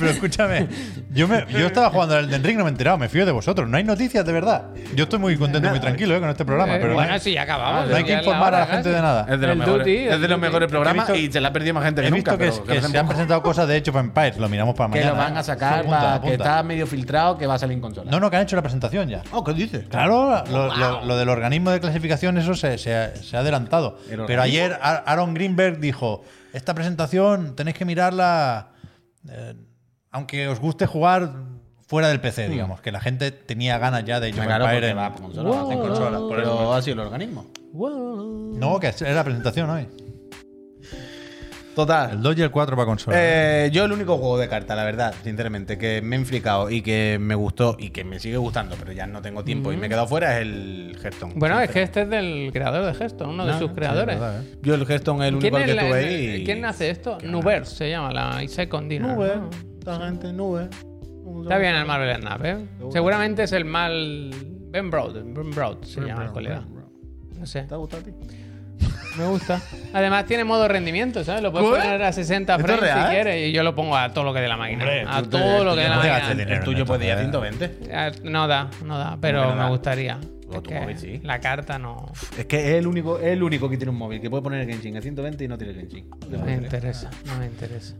Pero escúchame, yo, me, yo estaba jugando al Elden Ring, no me he enterado, me fío de vosotros. No hay noticias de verdad. Yo estoy muy contento y muy tranquilo eh, con este programa, Eh, pero bueno, no hay, sí, ya acabamos. no hay que informar a la gente casi. de nada. Es de los El mejores, Duty, es el de los Duty. mejores programas He visto- y se la ha perdido más gente que He nunca. visto que, que se han presentado cosas de Age of Empires, lo miramos para que mañana. lo van a ¿eh? sacar, Apunta, para- que está medio filtrado, que va a salir en consola. No, no, que han hecho la presentación ya. Oh, ¿qué dices? Claro, lo, lo- lo del organismo de clasificación, eso se, se ha, se ha adelantado. ¿El Pero ayer Ar- Aaron Greenberg dijo: Esta presentación tenéis que mirarla, eh, aunque os guste jugar fuera del PC, digamos. Que la gente tenía ganas ya de Age of Claro, en- va por consola, en consola. Pero ha sido el organismo. No, que era la presentación hoy. Total. El 2 y el 4 para consola. Eh, yo el único juego de carta, la verdad, sinceramente, que me he enfricado y que me gustó y que me sigue gustando, pero ya no tengo tiempo y me he quedado fuera, es el Hearthstone. Bueno, es que este es del creador de Hearthstone, uno de No, sus creadores. verdad, ¿eh? Yo el Hearthstone es el único ¿Quién, al que la- estuve ahí. y- ¿Quién hace esto? Nuverse se llama, la Second Dinner. Nube, ¿no? Esta gente, nube. Está bien el Marvel Snap, ¿eh? Seguramente es el mal. Ben Broad, Ben Broad se llama el colega. No sé, ¿Te ha gustado a ti? me gusta. Además tiene modo rendimiento, ¿sabes? Lo puedes ¿Cómo? poner a 60 ¿Esto frames si quieres y yo lo pongo a todo lo que dé la máquina. Hombre, a tú te- todo lo que dé la máquina. dinero. El tuyo en puede ir a esto, 120. Eh, No da, no da, pero no da. me gustaría. Luego Es tu que móvil sí. La carta no Es que es el único, es el único que tiene un móvil que puede poner el Genshin a 120 y no tiene el Genshin. no me interesa, no me interesa.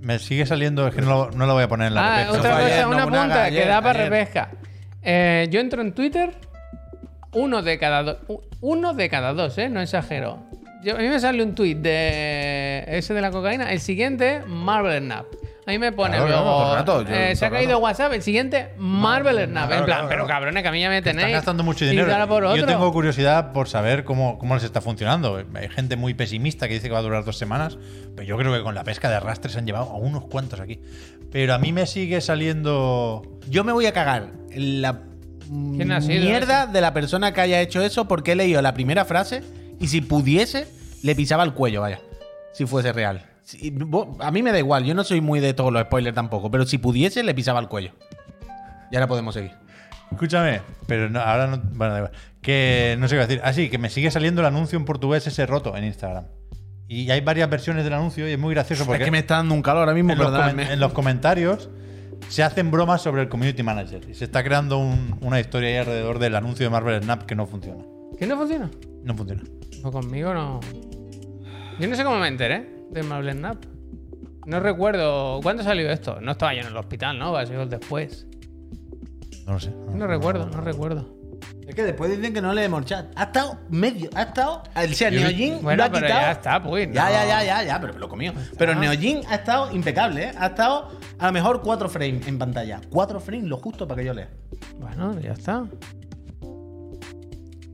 Me sigue saliendo, es que no lo, no lo voy a poner en la Ah, repesca. otra cosa, ayer, una no, una punta ayer, que da para ayer. repesca. Eh, yo entro en Twitter, uno de cada dos, uno de cada dos, ¿eh? No exagero. Yo- a mí me sale un tweet de ese de la cocaína, el siguiente, Marvel Snap. A mí me pone Claro, luego, el rato, yo- eh, se ha caído rato. WhatsApp, el siguiente, Marvel Snap. claro, en plan, claro, pero cabrones, que a mí ya me tenéis. Están gastando mucho dinero. por Yo tengo curiosidad por saber cómo, cómo les está funcionando. Hay gente muy pesimista que dice que va a durar dos semanas, pero yo creo que con la pesca de arrastre se han llevado a unos cuantos aquí. Pero a mí me sigue saliendo. Yo me voy a cagar la ¿Quién ha sido mierda de la persona que haya hecho eso porque he leído la primera frase y si pudiese le pisaba el cuello, vaya. Si fuese real. Si- a mí me da igual, yo no soy muy de todos los spoilers tampoco, pero si pudiese le pisaba el cuello. Y ahora podemos seguir. Escúchame, pero no- ahora no. Bueno, da igual. Que no sé qué decir. Así que me sigue saliendo el anuncio en portugués ese roto en Instagram. Y hay varias versiones del anuncio y es muy gracioso porque es que me está dando un calor ahora mismo, en, perdóname. en los comentarios se hacen bromas sobre el community manager y se está creando un- una historia ahí alrededor del anuncio de Marvel Snap que no funciona. ¿Qué no funciona? No funciona. Pues conmigo no. Yo no sé cómo me enteré de Marvel Snap. No recuerdo. ¿Cuándo salió esto? No estaba yo en el hospital, ¿no? Va a ser después. No lo sé. No recuerdo, no recuerdo. Es que después dicen que no leemos chat. Ha estado medio, ha estado. El sea, Neojin Bueno, lo ha pero quitado. ya está, pues. Ya, no. ya, ya, ya, ya, pero lo comió. Pero Neojin ha estado impecable, ¿eh? Ha estado a lo mejor 4 frames en pantalla. 4 frames, lo justo para que yo lea. Bueno, ya está.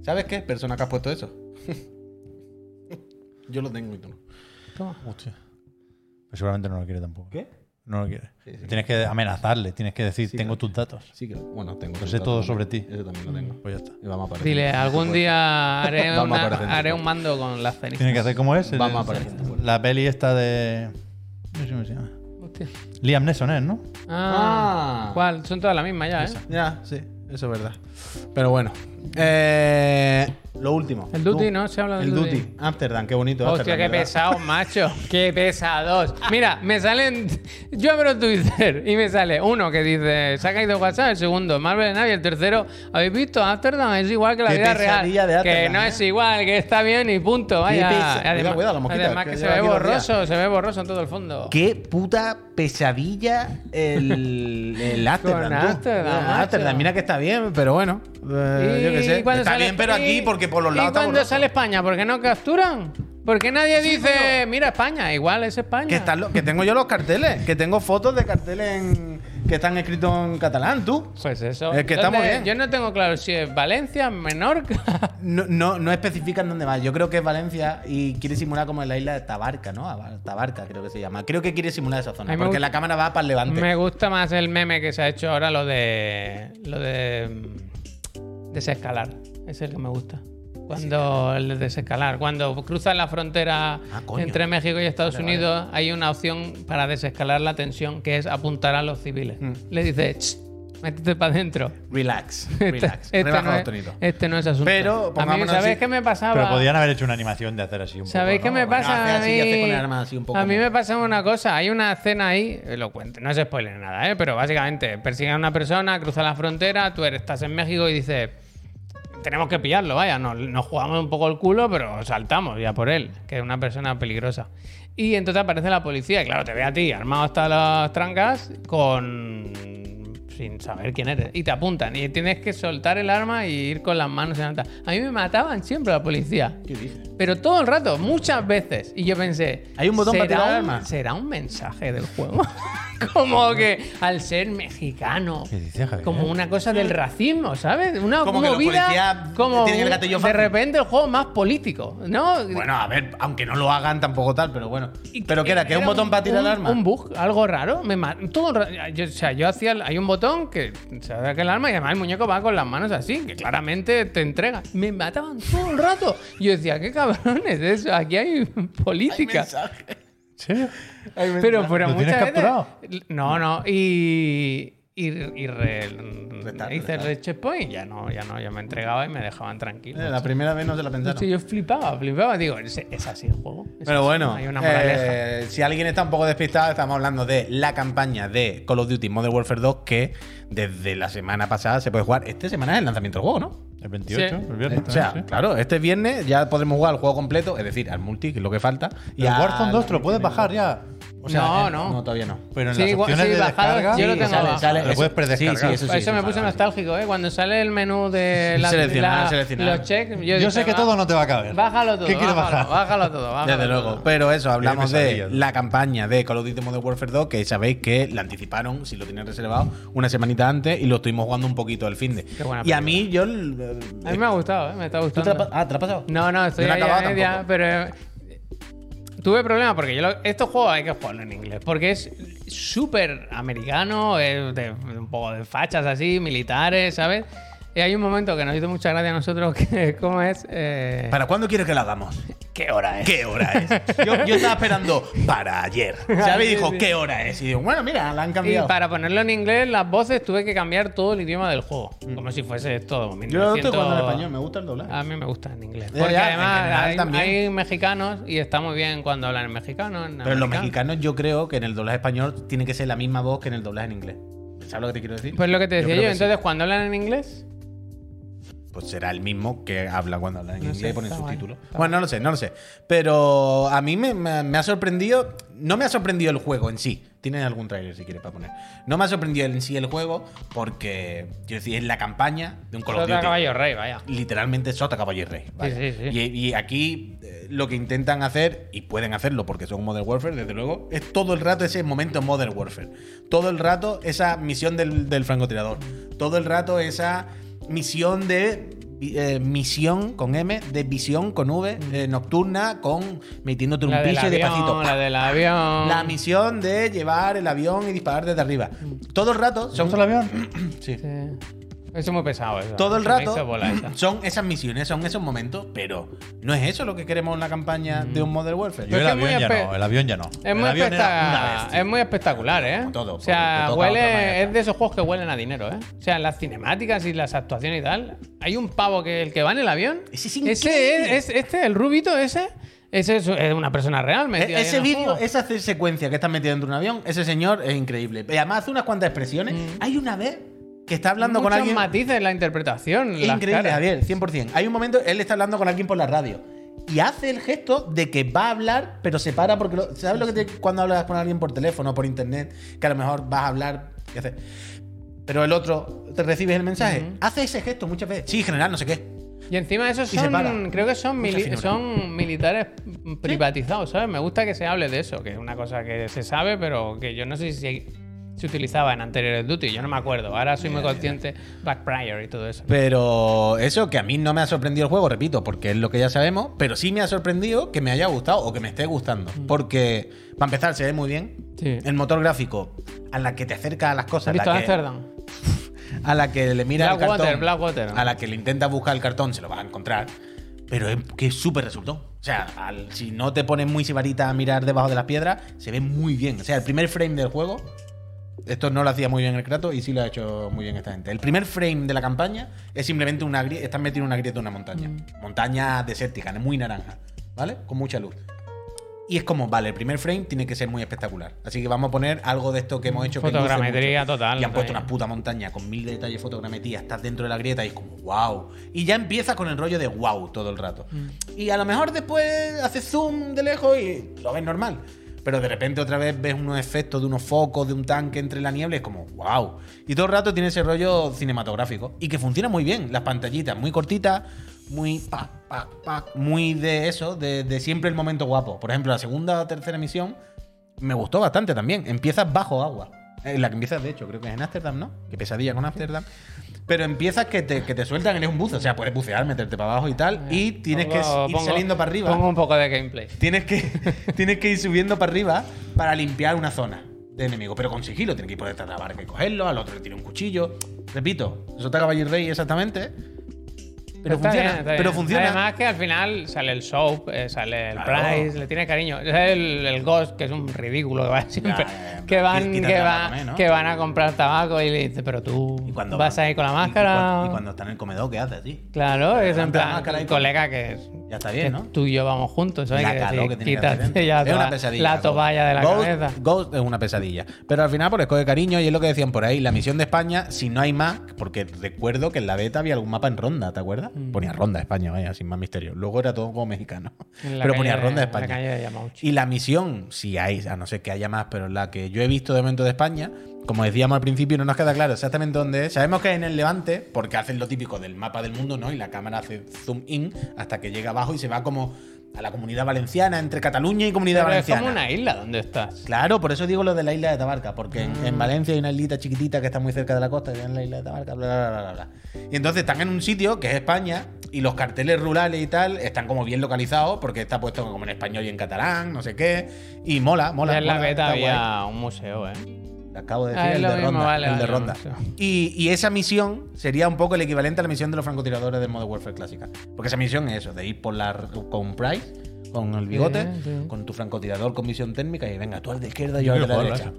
¿Sabes qué? Persona que has puesto eso. *laughs* yo lo tengo y tú no. Toma. Hostia. Pues seguramente no lo quiere tampoco. ¿Qué? No lo quiere. Sí, sí. Tienes que amenazarle, tienes que decir, Sí, tengo claro. tus datos. Sí, que bueno, tengo. Lo sé todo también. sobre ti. Eso también lo tengo. Pues ya está. Y vamos a aparecer. Dile, algún día haré, una- haré un mando con las cenizas. Tiene que hacer como es. Vamos a aparecer. La peli esta de. No sé cómo se llama. Hostia. Liam Neeson es, ¿no? Ah, Ah. ¿Cuál? Son todas las mismas ya, ¿eh? Ya, sí, eso es verdad. Pero bueno. Eh, lo último. El Duty. ¿no? Se habla del El Duty. Duty. Amsterdam, qué bonito. Hostia, Amsterdam, qué ¿verdad? pesados, macho. *laughs* Qué pesados. Mira, me salen. Yo abro Twitter y me sale uno que dice: Se ha caído WhatsApp. El segundo, Marvel. Y el tercero, ¿habéis visto? Amsterdam es igual que la Qué vida real. de que Amsterdam, no ¿eh? es igual, que está bien y punto. Vaya. además, Cuidado, cuidado, la mosquita, además que que se ve borroso, se ve borroso en todo el fondo. Qué puta pesadilla el, el Amsterdam. Amsterdam. Amsterdam, mira que está bien, pero bueno. Eh, yo qué sé. Está sale- bien, pero aquí, porque por los lados ¿Y cuando sale España? ¿Por qué no capturan? Porque nadie dice, mira España, igual es España. Que, están lo- que tengo yo los carteles, que tengo fotos de carteles en- que están escritos en catalán, tú. Pues eso. Es que está ¿Dónde- muy bien. Yo no tengo claro si es Valencia, Menorca. *laughs* No, no, no especifican dónde va. Yo creo que es Valencia y quiere simular como en la isla de Tabarca, ¿no? Aba- Tabarca, creo que se llama. Creo que quiere simular esa zona. Porque la cámara va para el levante. Me gusta más el meme que se ha hecho ahora, lo de. Lo de. Desescalar. Es el que me gusta. Cuando el de desescalar. Cuando cruzan la frontera Ah, entre México y Estados Vale, Unidos, hay una opción para desescalar la tensión que es apuntar a los civiles. Mm. Le dice, "Ch, Métete para adentro. Relax, *laughs* Este, relax. este Relaja no es, este no es asunto. Pero, a mí, pongámonos ¿sabéis qué me pasaba? Pero podían haber hecho una animación de hacer así un ¿Sabéis poco. qué ¿no? me pasa a mí? hace con el arma así un poco a mí me pasa una cosa. Hay una escena ahí, lo cuento, no es spoiler nada, ¿eh? pero básicamente persiguen a una persona, cruza la frontera, tú eres, estás en México y dices, tenemos que pillarlo, vaya, nos, nos jugamos un poco el culo, pero saltamos ya por él, que es una persona peligrosa. Y entonces aparece la policía y claro, te ve a ti armado hasta las trancas con sin saber quién eres. Y te apuntan. Y tienes que soltar el arma y ir con las manos en alta. A mí me mataban siempre la policía. ¿Qué dices? Pero todo el rato, muchas veces. Y yo pensé. ¿Hay un botón para ¿será tirar un- armas? ¿Será un mensaje del juego? *laughs* *laughs* como que al ser mexicano. ¿Qué dices, Javier? Como una cosa del racismo, ¿sabes? Una Como que los movida. policías Como tienen el un- gatillo de fácil. repente el juego más político, ¿no? Bueno, a ver, aunque no lo hagan tampoco tal, pero bueno. Y ¿Pero qué era? ¿Que es un botón para tirar el arma? Un bug, algo raro. Me ma- todo ra- yo, o sea, yo hacía. el- Hay un botón que se saca el arma y además el muñeco va con las manos así, que claramente te entrega. Me mataban todo el rato. Y yo decía, qué cabrones eso. Aquí hay política. ¿En serio? pero pero ¿Lo muchas tienes veces- capturado? No, no. Y. Y, y re- Restart, hice el restart. checkpoint y ya no, ya no, ya me entregaba y me dejaban tranquilo. Eh, La primera vez no se la pensaron. Sí, yo flipaba, flipaba. Digo, es, es así el juego. Es Pero así, bueno, Hay una eh, si alguien está un poco despistado, estamos hablando de la campaña de Call of Duty Modern Warfare 2 que desde la semana pasada se puede jugar. Esta semana es el lanzamiento del juego, ¿no? El 28, Sí. el viernes. O sea, también, sí. claro, este viernes ya podremos jugar al juego completo, es decir, al multi, que es lo que falta. Y el al- Warzone 2 te lo puedes bajar ya. O sea, no, en- no. No, todavía no. Pero en Sí, las igual- opciones sí, de bajado, descarga. yo lo tengo sale- sale- Lo puedes eso- predescargar. Sí, sí, eso sí. Eso me puse vale. nostálgico, ¿eh? Cuando sale el menú de la, Seleccionar, la- seleccionar. los checks. Yo, Yo sé que va, todo no te va a caber. Bájalo todo. ¿Qué quieres bájalo, bajar? Bájalo todo. *laughs* Bájalo Desde todo. luego. Pero eso, hablamos de la campaña de Call of Duty Modern Warfare 2, que sabéis que la anticiparon, si lo tenían reservado, una semanita antes y lo estuvimos jugando un poquito al fin de. Qué buena Y a mí, yo. el- A mí me ha gustado, ¿eh? Me está ¿Tú te la gustando. ah, ¿te la has pasado? No, no, estoy ahí a media, pero tuve problemas porque yo lo- estos juegos hay que jugarlo en inglés porque es súper americano, es de, un poco de fachas así, militares, ¿sabes? Y hay un momento que nos hizo mucha gracia a nosotros que cómo es eh, ¿Para cuándo quieres que lo hagamos? qué hora es. ¿Qué hora es? Yo, yo estaba esperando para ayer. *laughs* Y dijo, Sí, sí. ¿qué hora es? Y digo, bueno, mira, la han Y cambiado. para ponerlo en inglés, las voces tuve que cambiar todo el idioma del juego. Como si fuese todo. Yo lo estoy 1900. jugando en español, me gusta el doblaje. A mí me gusta en inglés. Porque ya, en además general hay, también. hay mexicanos y está muy bien cuando hablan en mexicano. en Pero los mexicanos, yo creo que en el doblaje español tiene que ser la misma voz que en el doblaje en inglés. ¿Sabes lo que te quiero decir? Pues lo que te decía yo, sí. entonces cuando hablan en inglés, pues será el mismo que habla cuando habla en No inglés y pone está guay, subtítulos. Bueno, no lo sé, no lo sé. Pero a mí me, me- me ha sorprendido. No me ha sorprendido el juego en sí. Tienes algún trailer si quieres para poner. No me ha sorprendido en sí el juego porque, quiero decir, es la campaña de un Call Sota caballo rey, vaya. Literalmente Sota Caballo y Rey. vaya. sí, sí. Y, y aquí eh, lo que intentan hacer, y pueden hacerlo porque son Modern Warfare, desde luego, es todo el rato ese momento Modern Warfare. Todo el rato esa misión del, del francotirador. Todo el rato esa misión de. eh, misión con M, de visión con V, eh, nocturna, con metiéndote un y despacito. la del avión. La misión de llevar el avión y disparar desde arriba. Todo el rato son. ¿Te gusta el avión? *clears throat* Sí. Sí. Eso es muy pesado eso. Todo el Se rato bola son esas misiones, son esos momentos, pero no es eso lo que queremos en la campaña de un Modern Warfare. Yo el avión ya no, el avión ya no. Es muy, espectac- es muy espectacular, ¿eh? Como todo, o sea, huele, es de esos juegos que huelen a dinero, ¿eh? O sea, las cinemáticas y las actuaciones y tal. Hay un pavo que el que va en el avión. Ese es Ese increíble. es, es- este, el rubito ese. Ese es, una persona real, E- metida ese vídeo, esa secuencia que está metido dentro de un avión, ese señor es increíble. Y además hace unas cuantas expresiones. Hay una vez que está hablando con alguien. matices en la interpretación. Las increíble, caras. Javier, 100%. Hay un momento, él está hablando con alguien por la radio. Y hace el gesto de que va a hablar, pero se para porque... lo- ¿Sabes lo que te, cuando hablas con alguien por teléfono o por internet? Que a lo mejor vas a hablar y hace... Pero el otro, te recibes el mensaje. Hace ese gesto muchas veces. Sí, general, no sé qué. Y encima esos Y se para. son, creo que son, mili- son militares privatizados, ¿sabes? Me gusta que se hable de eso, que es una cosa que se sabe, pero que yo no sé si se utilizaba en anteriores Duty, yo no me acuerdo. Ahora soy muy consciente, Black Prior y todo eso. Pero eso que a mí no me ha sorprendido el juego, repito, porque es lo que ya sabemos, pero sí me ha sorprendido que me haya gustado o que me esté gustando. Porque, para empezar, se ve muy bien. Sí. El motor gráfico, a la que te acerca a las cosas, ¿Has visto la que, Amsterdam? *laughs* a la que le mira el cartón, Blackwater. a la que le intenta buscar el cartón, se lo va a encontrar. Pero es que súper resultó. O sea, al- si no te pones muy sibarita a mirar debajo de las piedras, se ve muy bien. O sea, el primer frame del juego Esto no lo hacía muy bien el Kratos y sí lo ha hecho muy bien esta gente. El primer frame de la campaña es simplemente una grieta. Están metidos en una grieta de una montaña. Montaña desértica, muy naranja, ¿vale? Con mucha luz. Y es como, vale, el primer frame tiene que ser muy espectacular. Así que vamos a poner algo de esto que hemos hecho. que luce Fotogrametría mucho. total, Y han puesto una puta montaña con mil detalles de fotogrametría. Estás dentro de la grieta y es como, wow. Y ya empieza con el rollo de wow todo el rato. Mm. Y a lo mejor después haces zoom de lejos y lo ves normal. Pero de repente otra vez ves unos efectos de unos focos, de un tanque entre la niebla y es como, wow. Y todo el rato tiene ese rollo cinematográfico. Y que funciona muy bien. Las pantallitas muy cortitas, muy pa, pa, pa, muy de eso, de, de siempre el momento guapo. Por ejemplo, la segunda o tercera misión me gustó bastante también. Empiezas bajo agua. En la que empiezas, de hecho, creo que es en Ámsterdam, ¿no? Que pesadilla con Ámsterdam. Pero empiezas que te, que te sueltan, eres un buzo. O sea, puedes bucear, meterte para abajo y tal. Y tienes que ir pongo- saliendo para arriba. Pongo un poco de gameplay. Tienes que, *laughs* tienes que ir subiendo para arriba para limpiar una zona de enemigo. Pero con sigilo, tienes que ir por detrás de la barca y cogerlo, al otro le tira un cuchillo. Repito, Sota Caballo y Rey exactamente. Pero funciona, bien, pero funciona. Además que al final sale el Soap, eh, sale el Claro. Price, le tiene cariño. El, el Ghost, que es un ridículo que va *laughs* siempre. ya, que, van, que, tabaco va- también, ¿no? que van a comprar tabaco y le dice, pero tú Y cuando vas van- ahí con la y máscara. Y, cuando está en el comedor, ¿qué hace así? Claro, es en plan, colega que es. Ya está bien, ¿no? Tú y yo vamos juntos, ¿sabes? La calor que que quítate ya es una pesadilla. la toalla de la Ghost, cabeza. Ghost es una pesadilla. Pero al final, por escoge cariño, y es lo que decían por ahí, la misión de España, si no hay más, porque recuerdo que en la beta había algún mapa en Ronda, ¿te acuerdas? Ponía Ronda España, vaya, sin más misterio. Luego era todo como mexicano. Mm. Pero calle- ponía Ronda en la España. calle de. Y la misión, si hay, a no ser que haya más, pero la que yo he visto de momento de España, como decíamos al principio, no nos queda claro exactamente dónde es. Sabemos que es en el Levante, porque hacen lo típico del mapa del mundo, ¿no? Y la cámara hace zoom in hasta que llega abajo y se va como a la comunidad valenciana, entre Cataluña y comunidad Pero es valenciana. como una isla donde estás. Claro, por eso digo lo de la isla de Tabarca, porque en, Mm. en Valencia hay una islita chiquitita que está muy cerca de la costa, que es la isla de Tabarca, bla, bla, bla, bla. Y entonces están en un sitio que es España y los carteles rurales y tal están como bien localizados porque está puesto como en español y en catalán, no sé qué. Y mola, mola. Ya en la beta guay. había un museo, ¿eh? Acabo de Ah, decir el de mismo, Ronda. vale, el de Ronda. Y, y esa misión sería un poco el equivalente a la misión de los francotiradores de Modern Warfare clásica. Porque esa misión es eso, de ir por la con Price, con el bigote, Sí, sí. con tu francotirador con visión térmica y venga, tú al de izquierda y yo al de la derecha.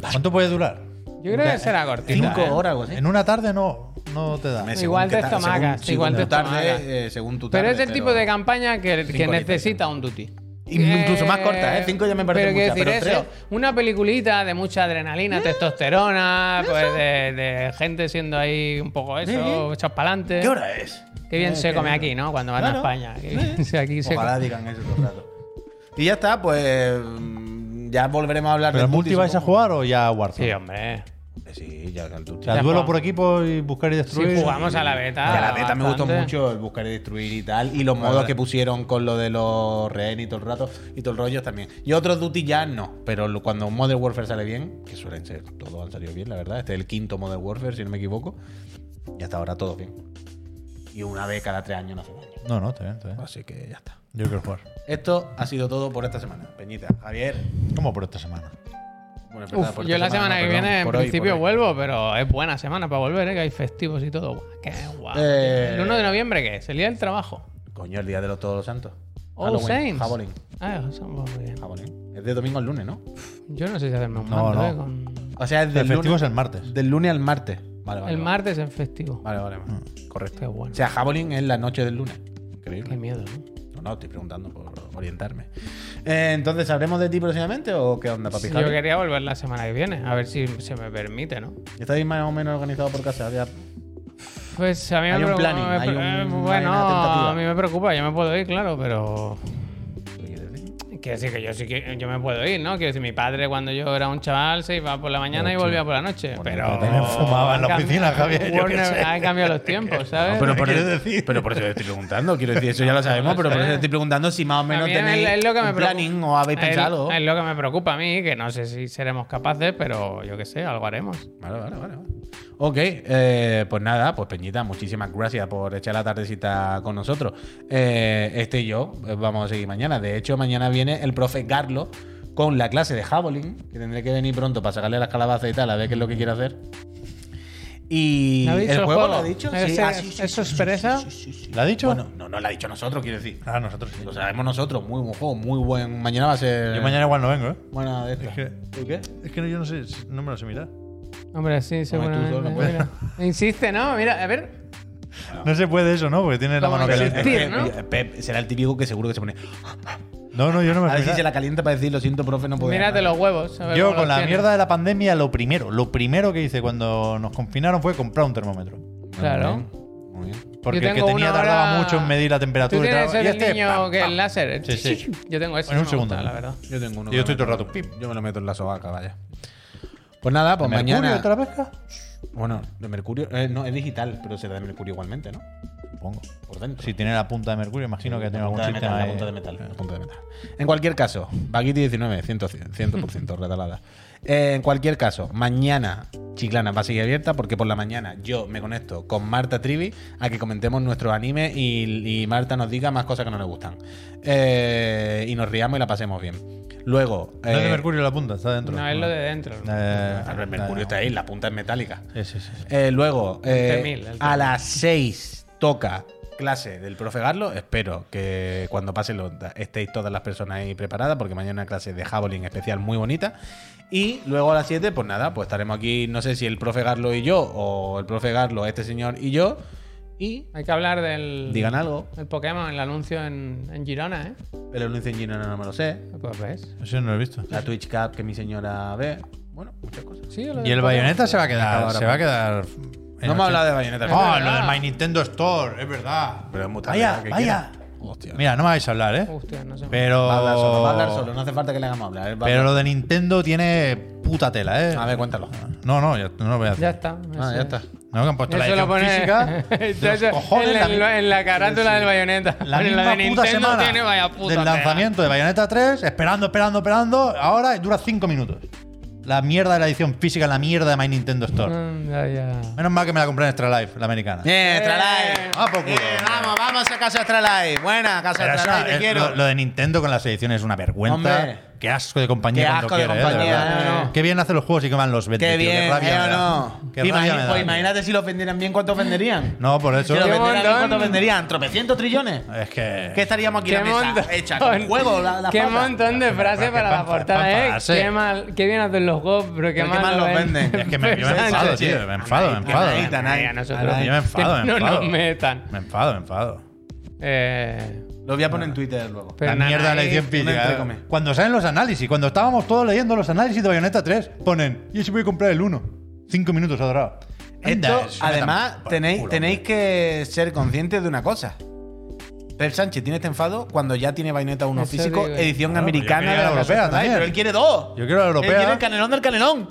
¿Cuánto puede durar? Yo creo que será cortita. Cinco ¿eh? horas o así. En una tarde no, no te da. Igual según te estomacas, según- igual según te tu tarde, estomacas. eh, según tu Pero es el tipo de campaña que, necesita un duty. Incluso más corta, ¿eh? Cinco ya me parece pero mucha, decir pero eso, una peliculita de mucha adrenalina, testosterona, pues de, de gente siendo ahí un poco eso, echos para adelante. ¿Qué hora es? Qué bien Eh, se come aquí, ¿no? Cuando van a Claro. España. Qué bien se- aquí se Ojalá digan eso todo el rato. Y ya está, pues mm, ya volveremos a hablar ¿Pero el multi vais a jugar o ya Warzone? Sí, hombre. Hombre, Sí, ya O Duty. sea, Ya duelo por equipo y buscar y destruir. jugamos a la beta. Que la beta me gustó bastante. mucho, el buscar y destruir y tal. Y los Vale, modos que pusieron con lo de los rehenes y todo el rato. Y todo el rollo también. Y otros Duty ya no. Pero cuando Modern Warfare sale bien, que suelen ser, todos han salido bien, la verdad. Este es el quinto Modern Warfare, si no me equivoco. Y hasta ahora todo bien. Y una vez cada tres años no hace daño. No, no, está bien, está bien. Así que ya está. Yo quiero jugar. Esto ha sido todo por esta semana. Peñita, Javier. ¿Cómo por esta semana? Bueno, Uf, yo la semana que perdón, viene en hoy, principio hoy. vuelvo, pero es buena semana para volver, ¿eh? que hay festivos y todo. Qué guau. Eh, ¿El 1 de noviembre qué es? ¿El día del trabajo? Coño, el día de los Todos los Santos. All Halloween, Saints. Ah, bien. Es de domingo al lunes, ¿no? Yo no sé si hacerme un No, mando, no. ¿eh? Con... O sea, es El del festivo lunes, es el martes. del lunes al martes. Vale, vale. el vale. martes es festivo. Vale, vale, vale. Correcto. Qué bueno. O sea, Halloween es la noche del lunes. Increíble. Qué miedo, ¿no? No, estoy preguntando por orientarme. Eh, entonces, ¿sabremos de ti próximamente o qué onda, papi? Yo Javi? quería volver la semana que viene, a ver si se me permite, ¿no? ¿Estáis más o menos organizado por casa? Ya- Pues a mí Hay me un preocupa. planning, me hay pre- un- eh, hay bueno, a mí me preocupa, yo me puedo ir, claro, pero. Quiero decir que yo sí que yo me puedo ir, ¿no? Quiero decir, mi padre cuando yo era un chaval se iba por la mañana y volvía por la noche. pero. también fumaba en la han oficina, Javier, yo qué Warner sé. ha cambiado los tiempos, *laughs* ¿sabes? No, pero, por eso, decir? pero por eso te estoy preguntando. Quiero decir, eso ya lo sabemos, pero por eso te estoy preguntando si más o menos tenéis es- es lo que me un preocupa- planning o habéis pensado. Es lo que me preocupa a mí, que no sé si seremos capaces, pero yo qué sé, algo haremos. Vale, vale, vale. vale. Ok, eh, pues nada, pues Peñita, muchísimas gracias por echar la tardecita con nosotros. Eh, este y yo eh, vamos a seguir mañana. De hecho, mañana viene el profe Garlo con la clase de Javelin, que tendré que venir pronto para sacarle las calabazas y tal, a ver qué es lo que quiere hacer. Y ¿Lo ha dicho el juego, lo ha dicho. ¿Ese- Sí, ah, sí, sí, eso es pereza? ¿Lo ha dicho? Bueno, no, no lo ha dicho nosotros, quiero decir. Ah, nosotros sí. Lo sabemos nosotros, muy buen juego, muy buen. Mañana va a ser. Yo mañana igual no vengo, ¿eh? Buena de esta. Es que- ¿Por qué? Es que no- yo no sé, no me lo sé mirar. Hombre, sí, seguramente. no mira. *laughs* Insiste, ¿no? Mira, a ver. No se puede eso, ¿no? Porque tiene la mano que caliente. ¿no? Pep será el típico que seguro que se pone. No, no, yo no me A ver si se la calienta para decir, lo siento, profe, no puedo. Mírate los huevos. a ver Yo cómo con los la tienes. mierda de la pandemia, lo primero, lo primero que hice cuando nos confinaron fue comprar un termómetro. Claro. Muy bien. Porque Yo el que tengo tenía uno tardaba ahora- mucho en medir la ¿Tú temperatura y tienes tal. el Y este, niño pam, que pam. el láser? Sí, sí. Yo tengo ese. En un me segundo. gusta, la verdad. Yo tengo uno. Y yo estoy todo el rato, pip. Yo me lo meto en la sobaca, vaya. Pues nada, pues ¿Mercurio mañana. te la pesca? Bueno, de mercurio. eh, no, es digital, pero será de mercurio igualmente, ¿no? Supongo. Por dentro. Si tiene la punta de mercurio, imagino que tiene algún punta de sistema metal, la ahí. punta de metal, la punta de metal. En cualquier caso, Baguiti 19, 100%, 100% retalada. Eh, en cualquier caso, mañana Chiclana va a seguir abierta porque por la mañana yo me conecto con Marta Trivi a que comentemos nuestro anime y, y Marta nos diga más cosas que no le gustan. Eh, y nos riamos y la pasemos bien. Luego. No es de eh, mercurio la punta, está dentro. No, es lo de dentro. Eh, el mercurio está ahí, la punta es metálica. Sí, sí, sí. Eh, luego, eh, 20.000, el a las 6 toca clase del profe Garlo. Espero que cuando pase lo, estéis todas las personas ahí preparadas, porque mañana una clase de Javelin especial muy bonita. Y luego a las 7, pues nada, pues estaremos aquí, no sé si el profe Garlo y yo, o el profe Garlo, este señor y yo. Y Hay que hablar del. digan algo. El Pokémon, el anuncio en, en Girona, ¿eh? El anuncio en Girona no me lo sé. Pues ves. Eso no lo he visto. La Twitch Cup que mi señora ve. Bueno, muchas cosas. Sí, lo Y el bayoneta se va a quedar. Se va a quedar. No me ha hablado de Bayonetta. Oh, lo del My Nintendo Store, es verdad. Pero es muy Vaya, ¿qué vaya. Hostia. Mira, no me vais a hablar, ¿eh? Hostia, no sé. Pero. Va a hablar solo, va a hablar solo, no hace falta que le hagamos hablar. él va a Pero hablar. lo de Nintendo tiene puta tela, ¿eh? A ver, cuéntalo. No, no, ya, no lo voy a hacer. Ya está. Ah, ya está. No, que han puesto la Eso lo edición pone física. *laughs* de los cojones, en, la, la, en la carátula del bayoneta. la En misma la de puta Nintendo semana tiene vaya puta del tela. lanzamiento de Bayonetta 3, esperando, esperando, esperando. Ahora dura 5 minutos. La mierda de la edición física, la mierda de My Nintendo Store. Mm, ya, ya. Menos mal que me la compré en Extra Life, la americana. Bien, Extra Life. Ah, por culo. Bien, vamos, vamos a casa Extra Life. Buena, casa Pero Extra Life, te eh, quiero. Lo, lo de Nintendo con las ediciones es una vergüenza. Hombre. Qué asco de compañía Qué cuando asco de quiere, ¿eh? compañía, no, no. Qué bien hacen los juegos y qué mal los venden. Qué tío, bien, qué rabia ¿eh, no? Qué rabia me da. pues imagínate si los vendieran bien, ¿cuántos venderían? No, por eso. Si los Qué vendieran bien. ¿cuántos venderían? ¿Tropecientos trillones? Es que. ¿Qué estaríamos aquí en Qué la mesa montón. hecha con juego? La, la Qué montón de frases para la portada, ¿eh? Qué mal, qué bien hacen los juegos, pero qué mal, mal lo los venden. Es que me, yo me *laughs* enfado, tío. Me enfado, me enfado. Yo me enfado, Que me no enfado. nos metan. Me enfado, me enfado. Eh, Lo voy a poner en Twitter luego. Pero la mierda de la edición física. Cuando salen los análisis, cuando estábamos todos leyendo los análisis de Bayonetta 3, ponen, yo sí voy a comprar el 1. Cinco minutos adorado. Esto, además, tenéis, culo, tenéis que ser conscientes de una cosa. Pep Sánchez tiene este enfado cuando ya tiene Bayonetta 1 Eso físico, digo. edición Claro, americana de la la europea también. Pero él quiere dos. Yo quiero la Él quiere europea. el canelón del canelón.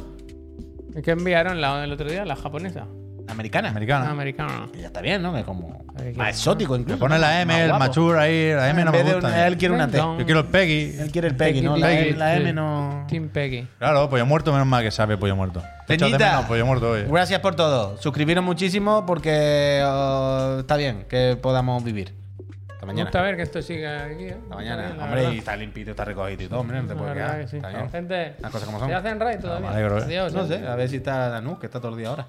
¿Qué enviaron la, el otro día? La japonesa. Americana. La Americana. americana. Que ya está bien, ¿no? Que como más exótico incluso. Le pone la M, el mature ahí, la M no me gusta. él quiere una T. Yo quiero el Peggy. Él quiere el Peggy, ¿no? La, la M no. Team Peggy. Claro, pollo muerto, menos mal que sabe pollo muerto. Te echas de Peñita, menos pollo muerto hoy. Gracias por todo. Suscribiros muchísimo porque oh, está bien que podamos vivir. Hasta Me mañana. gusta ver que esto siga aquí, ¿eh? Hasta mañana. Bien, la hombre, verdad. y está limpito, está recogido y todo, hombre. No te La puedes quedar. sí. Está bien. Gente, Las cosas como son. ¿se hacen raid todavía? me alegro, ¿eh? Adiós. No ¿eh? sé, a ver si está Danú, que está todo el día ahora.